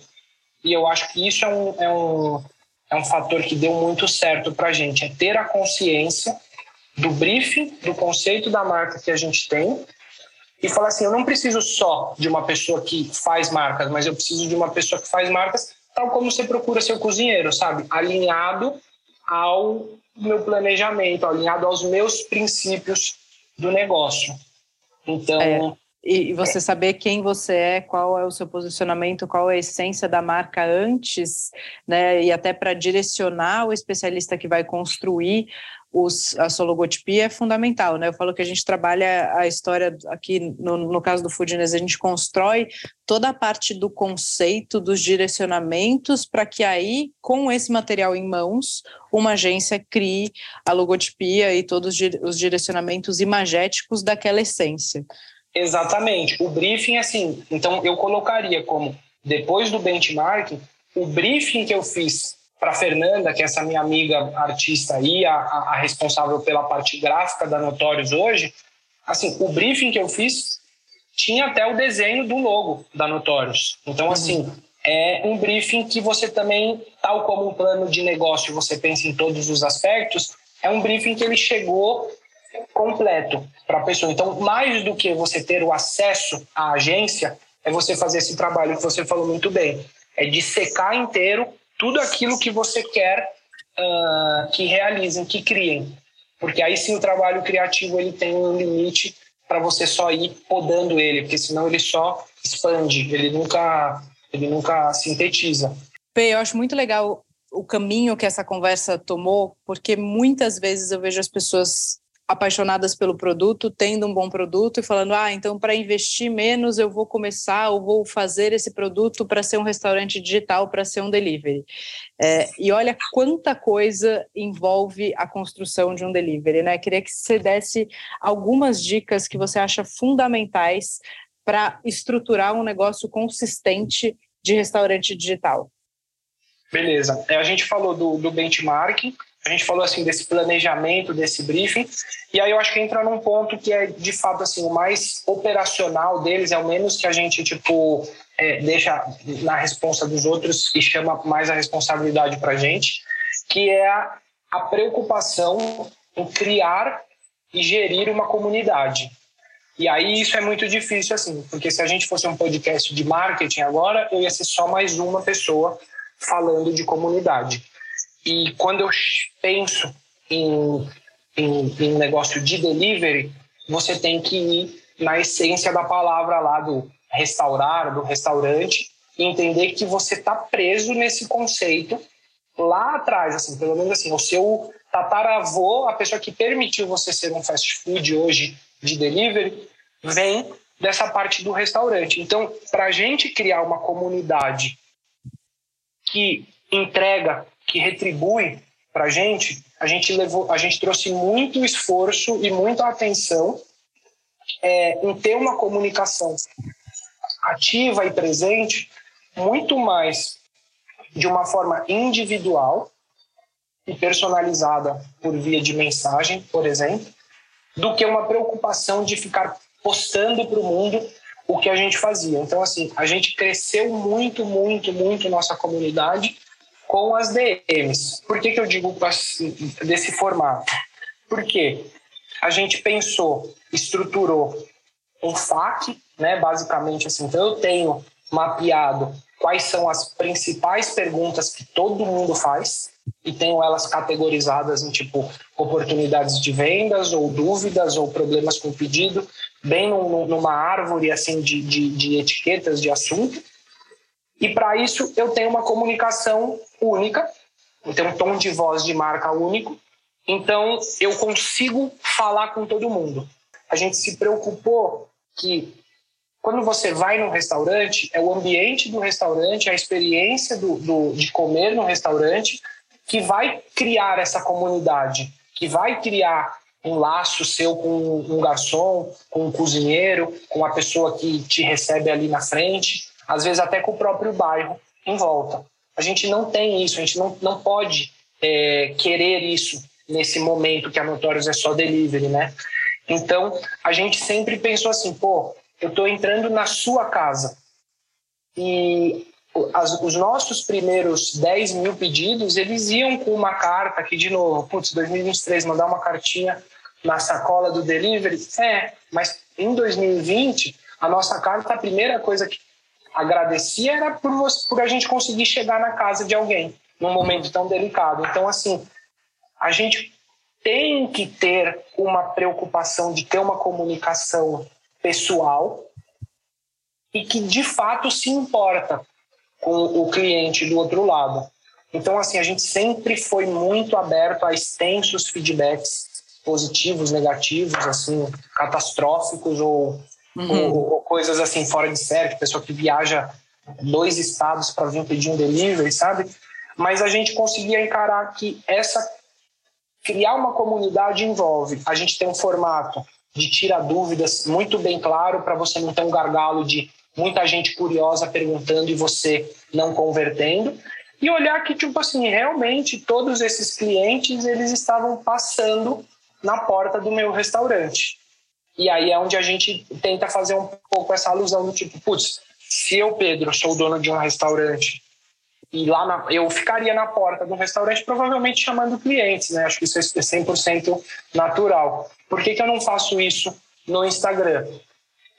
E eu acho que isso é um, é um, é um fator que deu muito certo para a gente, é ter a consciência do briefing, do conceito da marca que a gente tem e falar assim, eu não preciso só de uma pessoa que faz marcas, mas eu preciso de uma pessoa que faz marcas tal como você procura seu cozinheiro, sabe? Alinhado ao meu planejamento, alinhado aos meus princípios do negócio. Então, é. E, você saber quem você é, qual é o seu posicionamento, qual é a essência da marca antes, né? E até para direcionar o especialista que vai construir os, a sua logotipia é fundamental, né? Eu falo que a gente trabalha a história aqui, no, no caso do Foodness, a gente constrói toda a parte do conceito, dos direcionamentos, para que aí, com esse material em mãos, uma agência crie a logotipia e todos os direcionamentos imagéticos daquela essência. Exatamente. O briefing, assim, então eu colocaria como, depois do benchmarking, o briefing que eu fiz para Fernanda, que é essa minha amiga artista aí, a, a, responsável pela parte gráfica da Notorious hoje, assim, o briefing que eu fiz tinha até o desenho do logo da Notorious. Então, uhum. assim, é um briefing que você também, tal como um plano de negócio, você pensa em todos os aspectos, é um briefing que ele chegou completo para a pessoa. Então, mais do que você ter o acesso à agência, é você fazer esse trabalho que você falou muito bem. É de secar inteiro tudo aquilo que você quer uh, que realizem, que criem. Porque aí sim o trabalho criativo ele tem um limite para você só ir podando ele, porque senão ele só expande, ele nunca, ele nunca sintetiza. P, eu acho muito legal o caminho que essa conversa tomou, porque muitas vezes eu vejo as pessoas apaixonadas pelo produto, tendo um bom produto e falando: ah, então para investir menos eu vou começar ou vou fazer esse produto para ser um restaurante digital, para ser um delivery. É, e olha quanta coisa envolve a construção de um delivery, né? Queria que você desse algumas dicas que você acha fundamentais para estruturar um negócio consistente de restaurante digital. Beleza. É, a gente falou do, do benchmarking, a gente falou assim desse planejamento, desse briefing, e aí eu acho que entra num ponto que é de fato assim o mais operacional deles, é o menos que a gente tipo é, deixa na responsa dos outros e chama mais a responsabilidade para gente, que é a, a preocupação em criar e gerir uma comunidade. E aí isso é muito difícil assim, porque se a gente fosse um podcast de marketing agora, eu ia ser só mais uma pessoa falando de comunidade. E quando eu penso em, em, em negócio de delivery, você tem que ir na essência da palavra lá do restaurar, do restaurante, e entender que você está preso nesse conceito lá atrás, assim, pelo menos assim, o seu tataravô, a pessoa que permitiu você ser um fast food hoje de delivery, vem dessa parte do restaurante. Então, para a gente criar uma comunidade que entrega que retribui para a gente, a gente levou, a gente trouxe muito esforço e muita atenção é, em ter uma comunicação ativa e presente muito mais de uma forma individual e personalizada por via de mensagem, por exemplo, do que uma preocupação de ficar postando para o mundo o que a gente fazia. Então, assim, a gente cresceu muito, muito, muito nossa comunidade com as DMs. Por que, que eu digo desse formato? Porque a gente pensou, estruturou um FAQ, né, basicamente assim. Então eu tenho mapeado quais são as principais perguntas que todo mundo faz e tenho elas categorizadas em tipo oportunidades de vendas ou dúvidas ou problemas com pedido, bem numa árvore assim de, de, de etiquetas de assunto. E para isso eu tenho uma comunicação única, eu tenho um tom de voz de marca único, então eu consigo falar com todo mundo. A gente se preocupou que quando você vai num restaurante, é o ambiente do restaurante, a experiência do, do, de comer no restaurante que vai criar essa comunidade, que vai criar um laço seu com um garçom, com um cozinheiro, com a pessoa que te recebe ali na frente às vezes até com o próprio bairro em volta. A gente não tem isso, a gente não, não pode é, querer isso nesse momento que a Notorious é só delivery, né? Então, a gente sempre pensou assim, pô, eu estou entrando na sua casa e as, os nossos primeiros 10 mil pedidos, eles iam com uma carta aqui de novo, putz, 2023, mandar uma cartinha na sacola do delivery. É, mas em 2020, a nossa carta, a primeira coisa que agradecia era por, por a gente conseguir chegar na casa de alguém num momento tão delicado. Então, assim, a gente tem que ter uma preocupação de ter uma comunicação pessoal e que de fato se importa com o cliente do outro lado. Então, assim, a gente sempre foi muito aberto a extensos feedbacks positivos, negativos, assim, catastróficos ou uhum. ou, ou, coisas assim fora de série, pessoa que viaja dois estados para vir pedir um delivery, sabe? Mas a gente conseguia encarar que essa criar uma comunidade envolve a gente tem um formato de tirar dúvidas muito bem claro para você não ter um gargalo de muita gente curiosa perguntando e você não convertendo e olhar que tipo assim realmente todos esses clientes eles estavam passando na porta do meu restaurante E aí é onde a gente tenta fazer um pouco essa alusão do tipo, putz, se eu, Pedro, sou dono de um restaurante e lá na, eu ficaria na porta do restaurante provavelmente chamando clientes, né? Acho que isso é 100% natural. Por que, que eu não faço isso no Instagram?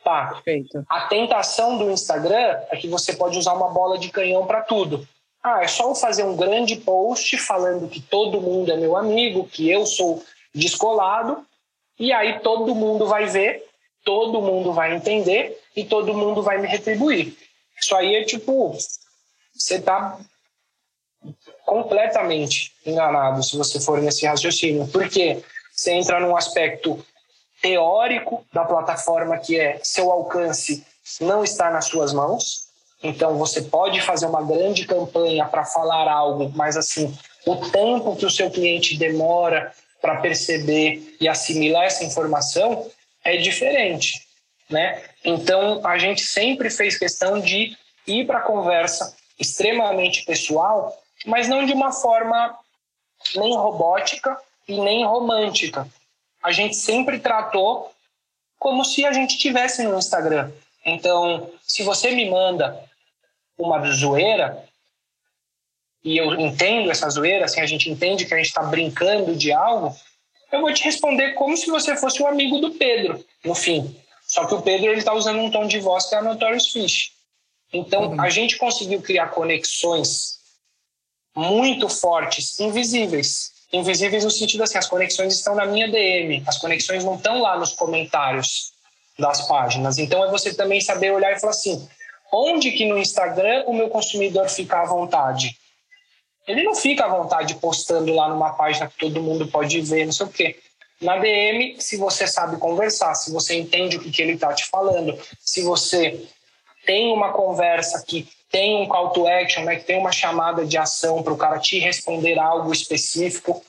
Tá. Perfeito. A tentação do Instagram é que você pode usar uma bola de canhão para tudo. Ah, é só eu fazer um grande post falando que todo mundo é meu amigo, que eu sou descolado, e aí todo mundo vai ver, todo mundo vai entender e todo mundo vai me retribuir. Isso aí é tipo, você está completamente enganado se você for nesse raciocínio, porque você entra num aspecto teórico da plataforma que é seu alcance não está nas suas mãos. Então você pode fazer uma grande campanha para falar algo, mas assim, o tempo que o seu cliente demora para perceber e assimilar essa informação é diferente, né? Então a gente sempre fez questão de ir para a conversa extremamente pessoal, mas não de uma forma nem robótica e nem romântica. A gente sempre tratou como se a gente tivesse no Instagram. Então, se você me manda uma zoeira, e eu entendo essa zoeira, assim, a gente entende que a gente está brincando de algo, eu vou te responder como se você fosse o um amigo do Pedro, no fim. Só que o Pedro ele está usando um tom de voz que é a Notorious Fish. Então, uhum. a gente conseguiu criar conexões muito fortes, invisíveis. Invisíveis no sentido assim, as conexões estão na minha DM, as conexões não estão lá nos comentários das páginas. Então, é você também saber olhar e falar assim, onde que no Instagram o meu consumidor fica à vontade? Ele não fica à vontade postando lá numa página que todo mundo pode ver, não sei o quê. Na DM, se você sabe conversar, se você entende o que, que ele está te falando, se você tem uma conversa que tem um call to action, né, que tem uma chamada de ação para o cara te responder algo específico.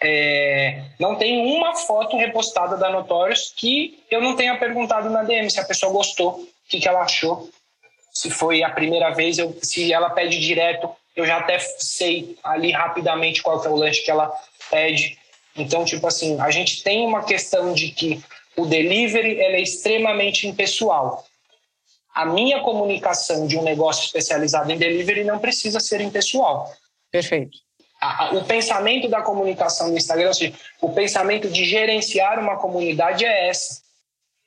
É, não tem uma foto repostada da Notorious que eu não tenha perguntado na DM se a pessoa gostou, o que, que ela achou, se foi a primeira vez, eu, se ela pede direto, eu já até sei ali rapidamente qual é o lanche que ela pede. Então, tipo assim, a gente tem uma questão de que o delivery é extremamente impessoal a minha comunicação de um negócio especializado em delivery não precisa ser impessoal. Perfeito. o pensamento da comunicação no Instagram, o pensamento de gerenciar uma comunidade é essa.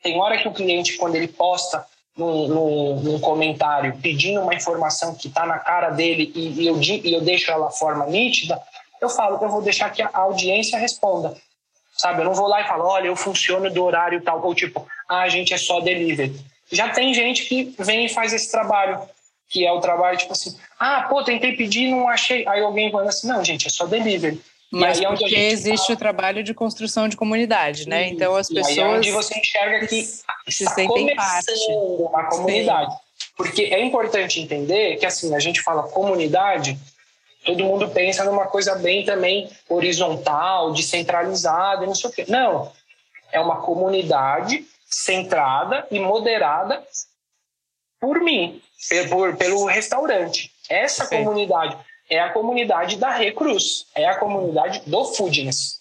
Tem hora que o cliente, quando ele posta num, num, num comentário pedindo uma informação que está na cara dele e, e, eu, e eu deixo ela forma nítida, eu falo, eu vou deixar que a audiência responda. Sabe, eu não vou lá e falo, olha, eu funciono do horário tal, ou tipo, ah, a gente é só delivery já tem gente que vem e faz esse trabalho, que é o trabalho tipo assim, ah, pô, tentei pedir não achei. Aí alguém fala assim, não, gente, é só delivery. Mas é porque existe fala... o trabalho de construção de comunidade, né? Sim. Então as pessoas. E aí é onde você enxerga que se está sentem parte. a comunidade. Sim. Porque é importante entender que assim, a gente fala comunidade, todo mundo pensa numa coisa bem também horizontal, descentralizada, não sei o quê. Não. É uma comunidade centrada e moderada por mim, por, pelo restaurante. Essa Sim. comunidade é a comunidade da Recruz, é a comunidade do Foodness,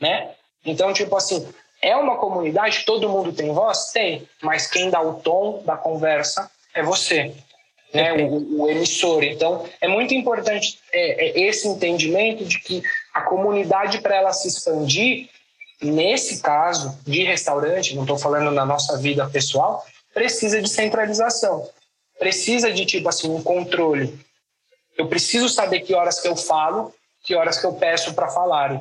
né? Então, tipo assim, é uma comunidade, todo mundo tem voz? Tem, mas quem dá o tom da conversa é você, né? O, o, emissor. Então, é muito importante é, é esse entendimento de que a comunidade, para ela se expandir, nesse caso de restaurante, não estou falando na nossa vida pessoal, precisa de centralização. Precisa de, tipo assim, um controle. Eu preciso saber que horas que eu falo, que horas que eu peço para falar.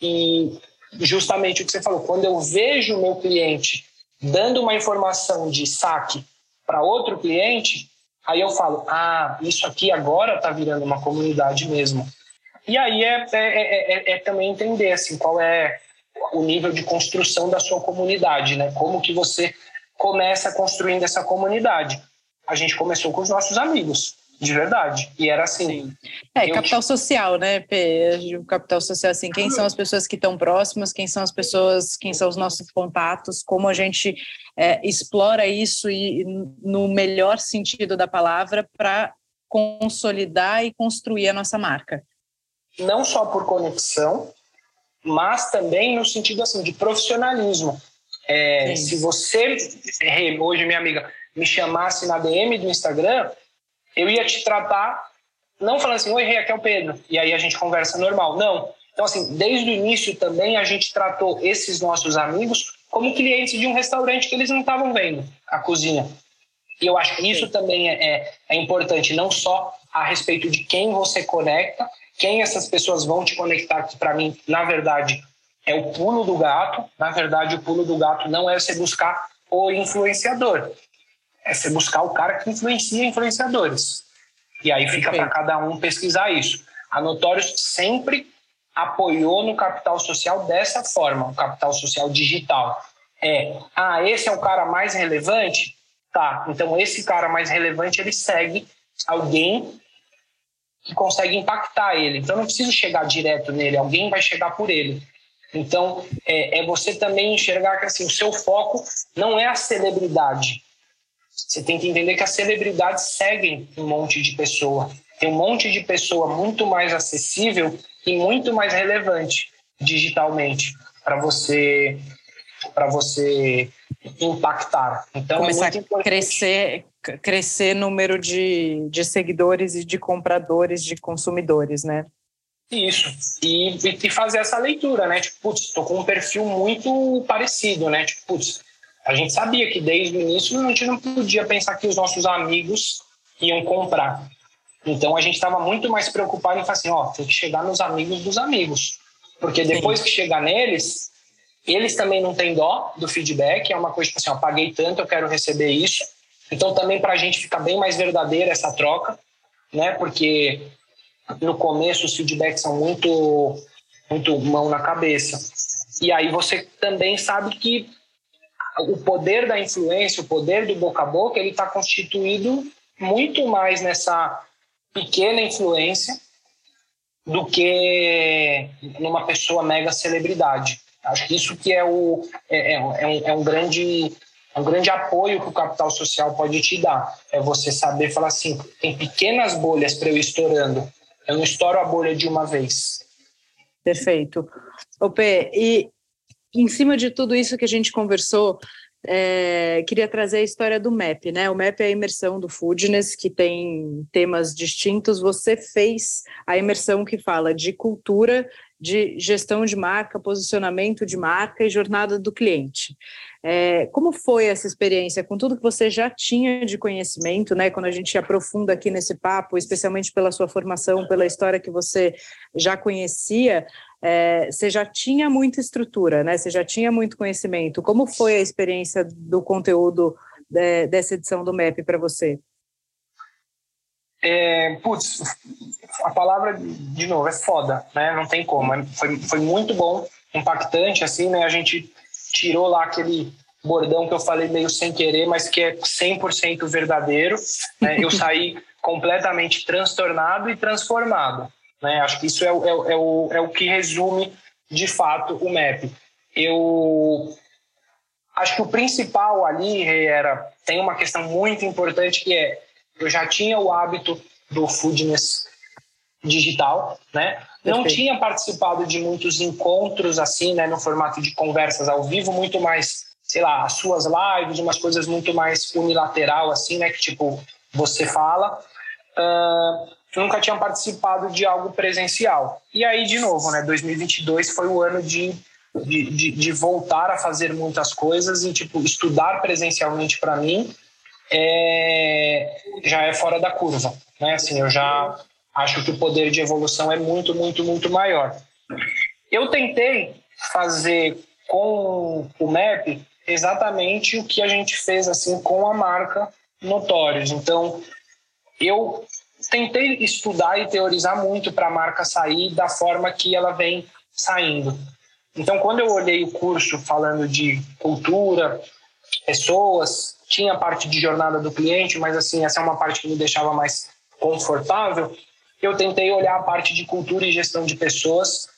E justamente o que você falou, quando eu vejo o meu cliente dando uma informação de saque para outro cliente, aí eu falo, ah, isso aqui agora está virando uma comunidade mesmo. E aí é, é, é, é, é também entender assim, qual é o nível de construção da sua comunidade, né? Como que você começa construindo essa comunidade? A gente começou com os nossos amigos, de verdade. E era assim. É, capital social, né, P? O capital social, assim, quem são as pessoas que estão próximas, quem são as pessoas, quem são os nossos contatos, como a gente é, explora isso e, no melhor sentido da palavra para consolidar e construir a nossa marca. Não só por conexão, mas também no sentido assim de profissionalismo. É, se você, hoje minha amiga, me chamasse na DM do Instagram, eu ia te tratar, não falando assim, oi, Rei, aqui é o Pedro, e aí a gente conversa normal. Não. Então, assim, desde o início também a gente tratou esses nossos amigos como clientes de um restaurante que eles não estavam vendo a cozinha. E eu acho que isso também é, é, é importante, não só a respeito de quem você conecta, quem essas pessoas vão te conectar, que para mim, na verdade, é o pulo do gato. Na verdade, o pulo do gato não é você buscar o influenciador, é você buscar o cara que influencia influenciadores. E aí fica para cada um pesquisar isso. A Notorious sempre apoiou no capital social dessa forma, o capital social digital. É, ah, esse é o cara mais relevante? Tá, então esse cara mais relevante, ele segue alguém que consegue impactar ele. Então não preciso chegar direto nele, alguém vai chegar por ele. Então é, é você também enxergar que assim, o seu foco não é a celebridade. Você tem que entender que as celebridades seguem um monte de pessoa. Tem um monte de pessoa muito mais acessível e muito mais relevante digitalmente para você para você impactar. Então é Começar é muito importante. crescer crescer número de, de seguidores e de compradores, de consumidores, né? Isso. E, e fazer essa leitura, né? Tipo, putz, tô com um perfil muito parecido, né? Tipo, putz, a gente sabia que desde o início a gente não podia pensar que os nossos amigos iam comprar. Então a gente estava muito mais preocupado em falar assim, ó, tem que chegar nos amigos dos amigos. Porque depois Sim. que chegar neles, eles também não têm dó do feedback, é uma coisa tipo assim, ó, paguei tanto, eu quero receber isso. Então também para a gente fica bem mais verdadeira essa troca, né? Porque no começo os feedbacks são muito, muito mão na cabeça. E aí você também sabe que o poder da influência, o poder do boca a boca, ele está constituído muito mais nessa pequena influência do que numa pessoa mega celebridade. Acho que isso que é, o, é, é, é, um, é um grande um grande apoio que o capital social pode te dar. É você saber falar assim, tem pequenas bolhas para eu ir estourando. Eu não estouro a bolha de uma vez. Perfeito. O e em cima de tudo isso que a gente conversou, é, queria trazer a história do MEP, né? O MEP é a imersão do Foodness, que tem temas distintos. Você fez a imersão que fala de cultura, de gestão de marca, posicionamento de marca e jornada do cliente. É, como foi essa experiência com tudo que você já tinha de conhecimento, né? Quando a gente aprofunda aqui nesse papo, especialmente pela sua formação, pela história que você já conhecia, é, você já tinha muita estrutura, né? Você já tinha muito conhecimento. Como foi a experiência do conteúdo de, dessa edição do MEP para você? É, putz, a palavra, de novo, é foda, né? Não tem como. É, foi, foi muito bom, impactante, assim, né? A gente tirou lá aquele bordão que eu falei meio sem querer, mas que é 100% verdadeiro. Né? Eu saí [LAUGHS] completamente transtornado e transformado. Né? Acho que isso é, é, é, o, é o que resume, de fato, o MEP. Eu acho que o principal ali era tem uma questão muito importante que é eu já tinha o hábito do foodness digital, né? Não tinha participado de muitos encontros assim, né, no formato de conversas ao vivo, muito mais, sei lá, as suas lives, umas coisas muito mais unilateral assim, né, que tipo você fala. Uh, nunca tinha participado de algo presencial. E aí, de novo, né, 2022 foi o ano de, de, de, de voltar a fazer muitas coisas e tipo estudar presencialmente para mim é, já é fora da curva, né? Assim, eu já acho que o poder de evolução é muito, muito, muito maior. Eu tentei fazer com o MEP exatamente o que a gente fez assim com a marca Notórios. Então, eu tentei estudar e teorizar muito para a marca sair da forma que ela vem saindo. Então, quando eu olhei o curso falando de cultura, pessoas, tinha a parte de jornada do cliente, mas assim, essa é uma parte que me deixava mais confortável eu tentei olhar a parte de cultura e gestão de pessoas,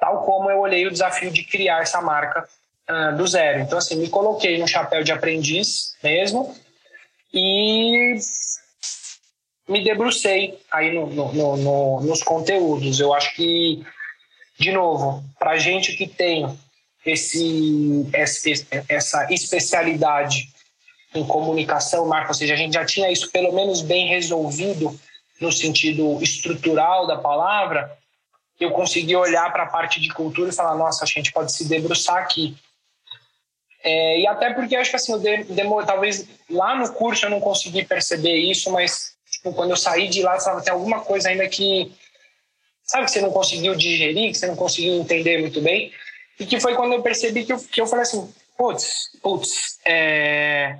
tal como eu olhei o desafio de criar essa marca uh, do zero. Então, assim, me coloquei no chapéu de aprendiz mesmo e me debrucei aí no, no, no, nos conteúdos. Eu acho que, de novo, para gente que tem esse, essa especialidade em comunicação, marca, ou seja, a gente já tinha isso pelo menos bem resolvido no sentido estrutural da palavra, eu consegui olhar para a parte de cultura e falar, nossa, a gente pode se debruçar aqui. É, e até porque acho que assim, eu demor, talvez lá no curso eu não consegui perceber isso, mas tipo, quando eu saí de lá, sabe, tem alguma coisa ainda que sabe que você não conseguiu digerir, que você não conseguiu entender muito bem, e que foi quando eu percebi que eu, que eu falei assim, putz, putz, é...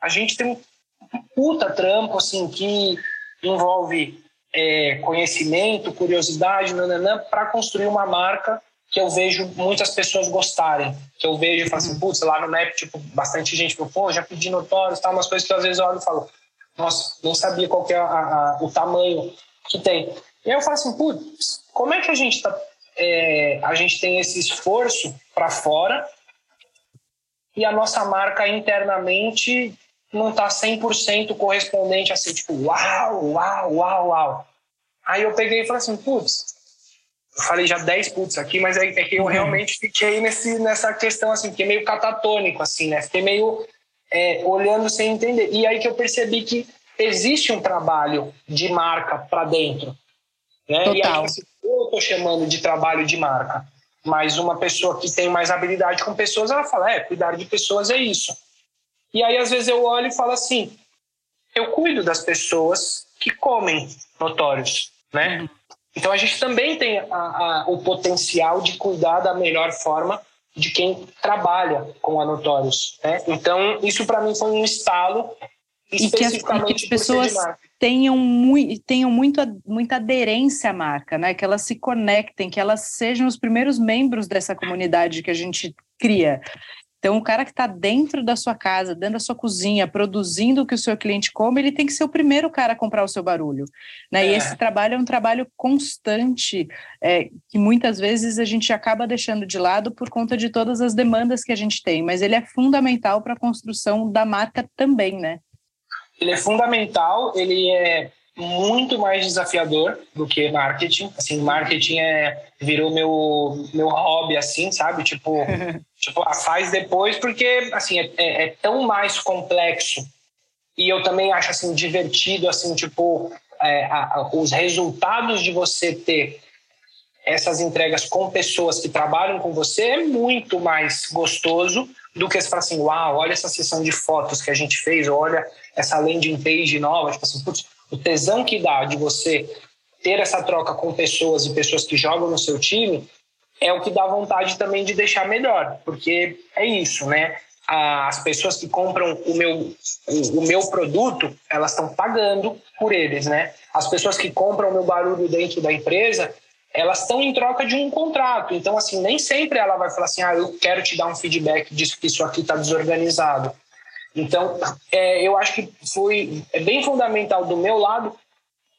a gente tem um puta trampo assim que envolve é, conhecimento, curiosidade, para construir uma marca que eu vejo muitas pessoas gostarem. Que eu vejo e falo assim, uhum. putz, lá no NEP, tipo, bastante gente falou, pô, já pedi notórios, tal, umas coisas que às vezes eu olho e falo, nossa, nem sabia qual que é a, a, o tamanho que tem. E aí eu falo assim, putz, como é que a gente tá, é, a gente tem esse esforço para fora e a nossa marca internamente não está 100% correspondente assim, tipo, uau, uau, uau, uau. Aí eu peguei e falei assim, putz, eu falei já 10 putz aqui, mas é, é que eu uhum. realmente fiquei nesse, nessa questão, assim, fiquei meio catatônico, assim, né? Fiquei meio é, olhando sem entender. E aí que eu percebi que existe um trabalho de marca para dentro. Né? Total. E aí, assim, eu estou chamando de trabalho de marca, mas uma pessoa que tem mais habilidade com pessoas, ela fala, é, cuidar de pessoas é isso. E aí, às vezes, eu olho e falo assim: eu cuido das pessoas que comem notórios, né? Uhum. Então, a gente também tem a, a, o potencial de cuidar da melhor forma de quem trabalha com a notórios, né? Então, isso para mim foi um estalo especificamente e que as, e que as pessoas tenham, muito, tenham muito, muita aderência à marca, né? Que elas se conectem, que elas sejam os primeiros membros dessa comunidade que a gente cria. Então, o cara que está dentro da sua casa, dentro da sua cozinha, produzindo o que o seu cliente come, ele tem que ser o primeiro cara a comprar o seu barulho. Né? É. E esse trabalho é um trabalho constante, é, que muitas vezes a gente acaba deixando de lado por conta de todas as demandas que a gente tem, mas ele é fundamental para a construção da marca também, né? Ele é fundamental, ele é muito mais desafiador do que marketing. Assim, marketing é virou meu meu hobby assim, sabe? Tipo, [LAUGHS] faz depois porque assim é, é, é, tão mais complexo e eu também acho assim divertido assim, tipo, é, a, a, os resultados de você ter essas entregas com pessoas que trabalham com você é muito mais gostoso do que você falar assim, uau, olha essa sessão de fotos que a gente fez, olha essa landing page nova, tipo assim, putz, o tesão que dá de você ter essa troca com pessoas e pessoas que jogam no seu time é o que dá vontade também de deixar melhor, porque é isso, né? As pessoas que compram o meu, o, meu produto, elas estão pagando por eles, né? As pessoas que compram o meu barulho dentro da empresa, elas estão em troca de um contrato. Então, assim, nem sempre ela vai falar assim, ah, eu quero te dar um feedback disso que isso aqui está desorganizado. Então, é, eu acho que foi é bem fundamental do meu lado.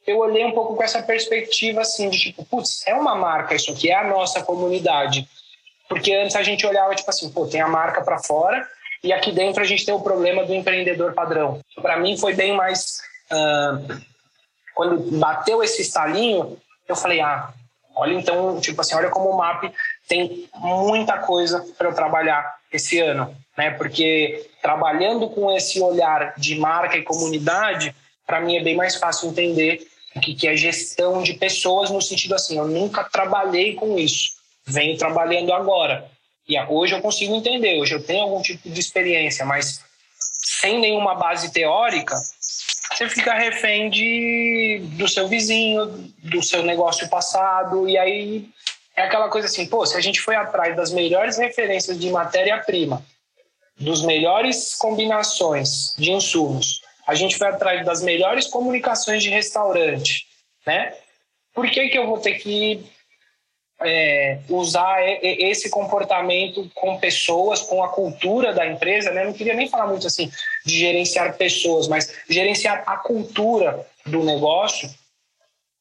Eu olhei um pouco com essa perspectiva assim de tipo, putz, é uma marca isso aqui, é a nossa comunidade. Porque antes a gente olhava tipo assim, pô, tem a marca para fora e aqui dentro a gente tem o problema do empreendedor padrão. Para mim foi bem mais uh, quando bateu esse estalinho, eu falei, ah, olha então, tipo assim, olha como o MAP tem muita coisa para eu trabalhar esse ano né? Porque trabalhando com esse olhar de marca e comunidade, para mim é bem mais fácil entender o que, que é gestão de pessoas no sentido assim, eu nunca trabalhei com isso, venho trabalhando agora. E hoje eu consigo entender, hoje eu tenho algum tipo de experiência, mas sem nenhuma base teórica, você fica refém de, do seu vizinho, do seu negócio passado, e aí é aquela coisa assim, pô, se a gente foi atrás das melhores referências de matéria-prima dos melhores combinações de insumos, a gente foi atrás das melhores comunicações de restaurante, né? Por que, que eu vou ter que é, usar esse comportamento com pessoas, com a cultura da empresa, né? Não queria nem falar muito assim de gerenciar pessoas, mas gerenciar a cultura do negócio.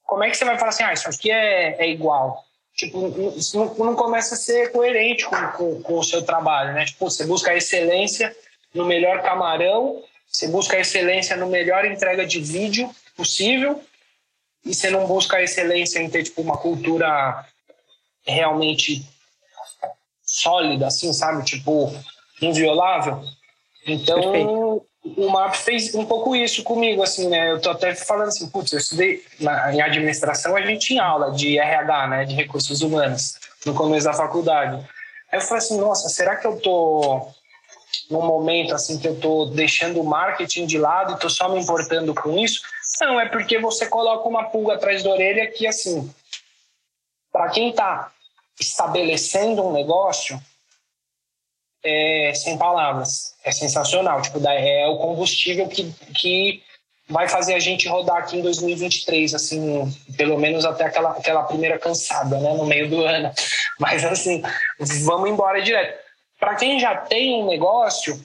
Como é que você vai falar assim, ah, isso aqui é, é igual? tipo, não, não começa a ser coerente com, com, com, o seu trabalho, né? Tipo, você busca a excelência no melhor camarão, você busca a excelência no melhor entrega de vídeo possível e você não busca a excelência em ter, tipo, uma cultura realmente sólida, assim, sabe? Tipo, inviolável. Então, Perfeito. o MAP fez um pouco isso comigo, assim, né? Eu tô até falando assim, putz, eu estudei na, em administração, a gente tinha aula de RH, né? De recursos humanos, no começo da faculdade. Aí eu falei assim, nossa, será que eu tô num momento assim que eu tô deixando o marketing de lado e tô só me importando com isso? Não, é porque você coloca uma pulga atrás da orelha que, assim, para quem está estabelecendo um negócio, é sem palavras. É sensacional. Tipo, é o combustível que, que vai fazer a gente rodar aqui em 2023, assim, pelo menos até aquela, aquela primeira cansada, né, no meio do ano. Mas, assim, vamos embora direto. Para quem já tem um negócio,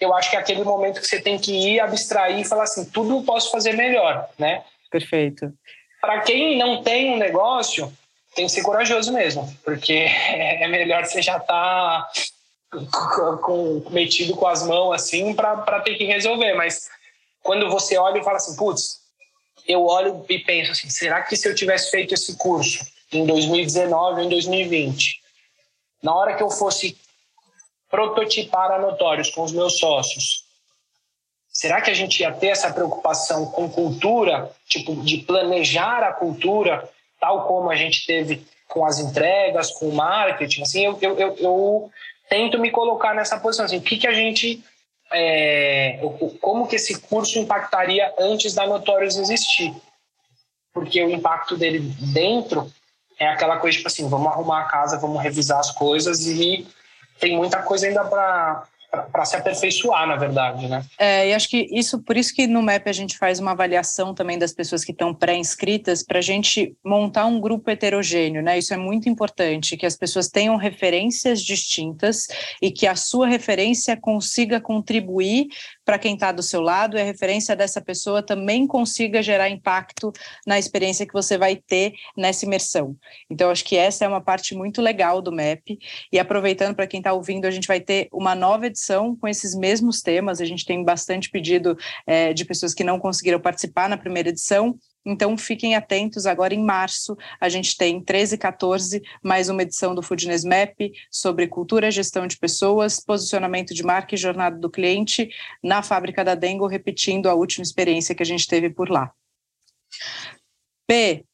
eu acho que é aquele momento que você tem que ir abstrair e falar assim, tudo eu posso fazer melhor, né? Perfeito. Para quem não tem um negócio, tem que ser corajoso mesmo, porque [LAUGHS] é melhor você já estar tá com, metido com as mãos assim para ter que resolver. Mas quando você olha e fala assim, putz, eu olho e penso assim, será que se eu tivesse feito esse curso em 2019 ou em 2020, na hora que eu fosse prototipar a Notórios com os meus sócios, será que a gente ia ter essa preocupação com cultura, tipo, de planejar a cultura, tal como a gente teve com as entregas, com o marketing? Assim, eu, eu, eu, eu tento me colocar nessa posição, assim, o que, que a gente... É, como que esse curso impactaria antes da Notórios existir? Porque o impacto dele dentro é aquela coisa, tipo assim, vamos arrumar a casa, vamos revisar as coisas e tem muita coisa ainda para para se aperfeiçoar, na verdade, né? É, e acho que isso, por isso que no MEP a gente faz uma avaliação também das pessoas que estão pré-inscritas, para a gente montar um grupo heterogêneo, né? Isso é muito importante, que as pessoas tenham referências distintas e que a sua referência consiga contribuir para quem está do seu lado e a referência dessa pessoa também consiga gerar impacto na experiência que você vai ter nessa imersão. Então, acho que essa é uma parte muito legal do MEP. E aproveitando para quem está ouvindo, a gente vai ter uma nova edição com esses mesmos temas. A gente tem bastante pedido é, de pessoas que não conseguiram participar na primeira edição então, fiquem atentos, agora em março, a gente tem 13 e 14, mais uma edição do Foodness Map sobre cultura, gestão de pessoas, posicionamento de marca e jornada do cliente na fábrica da Dengo, repetindo a última experiência que a gente teve por lá. P,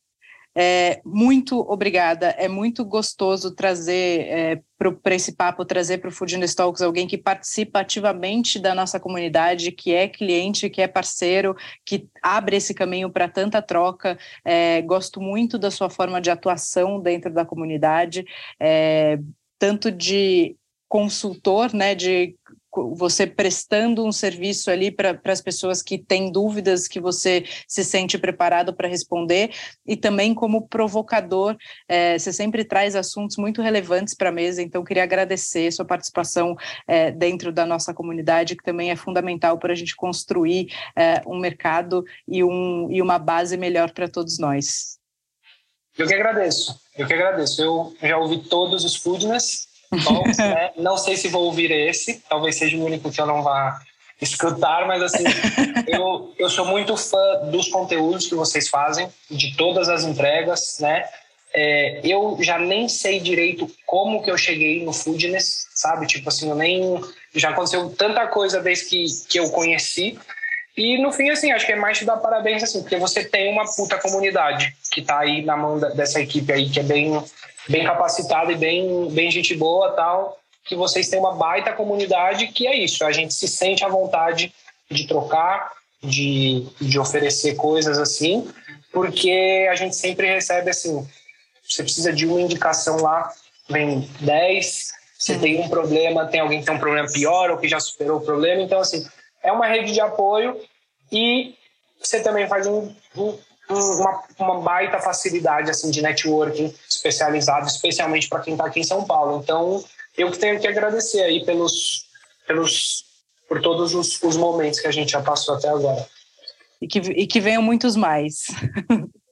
é, muito obrigada. É muito gostoso trazer é, para esse papo, trazer para o Food in Talks alguém que participa ativamente da nossa comunidade, que é cliente, que é parceiro, que abre esse caminho para tanta troca. É, gosto muito da sua forma de atuação dentro da comunidade, é, tanto de consultor, né, de você prestando um serviço ali para as pessoas que têm dúvidas que você se sente preparado para responder e também como provocador, é, você sempre traz assuntos muito relevantes para a mesa, então queria agradecer sua participação é, dentro da nossa comunidade, que também é fundamental para a gente construir é, um mercado e, um, e uma base melhor para todos nós. Eu que agradeço, eu que agradeço. Eu já ouvi todos os Foodness, Talks, né? Não sei se vou ouvir esse, talvez seja o único que eu não vá escutar, mas assim, [LAUGHS] eu, eu sou muito fã dos conteúdos que vocês fazem, de todas as entregas, né? É, eu já nem sei direito como que eu cheguei no Foodness, sabe? Tipo assim, eu nem. Já aconteceu tanta coisa desde que, que eu conheci. E no fim, assim, acho que é mais te dar parabéns, assim, porque você tem uma puta comunidade que tá aí na mão da, dessa equipe aí, que é bem bem capacitada e bem, bem gente boa tal, que vocês têm uma baita comunidade que é isso, a gente se sente à vontade de trocar, de, de oferecer coisas assim, porque a gente sempre recebe assim, você precisa de uma indicação lá, vem 10, você tem um problema, tem alguém que tem um problema pior ou que já superou o problema, então assim, é uma rede de apoio e você também faz um, um uma, uma baita facilidade assim de networking especializado, especialmente para quem está aqui em São Paulo. Então, eu que tenho que agradecer aí pelos, pelos por todos os, os momentos que a gente já passou até agora. E que, e que venham muitos mais. [LAUGHS]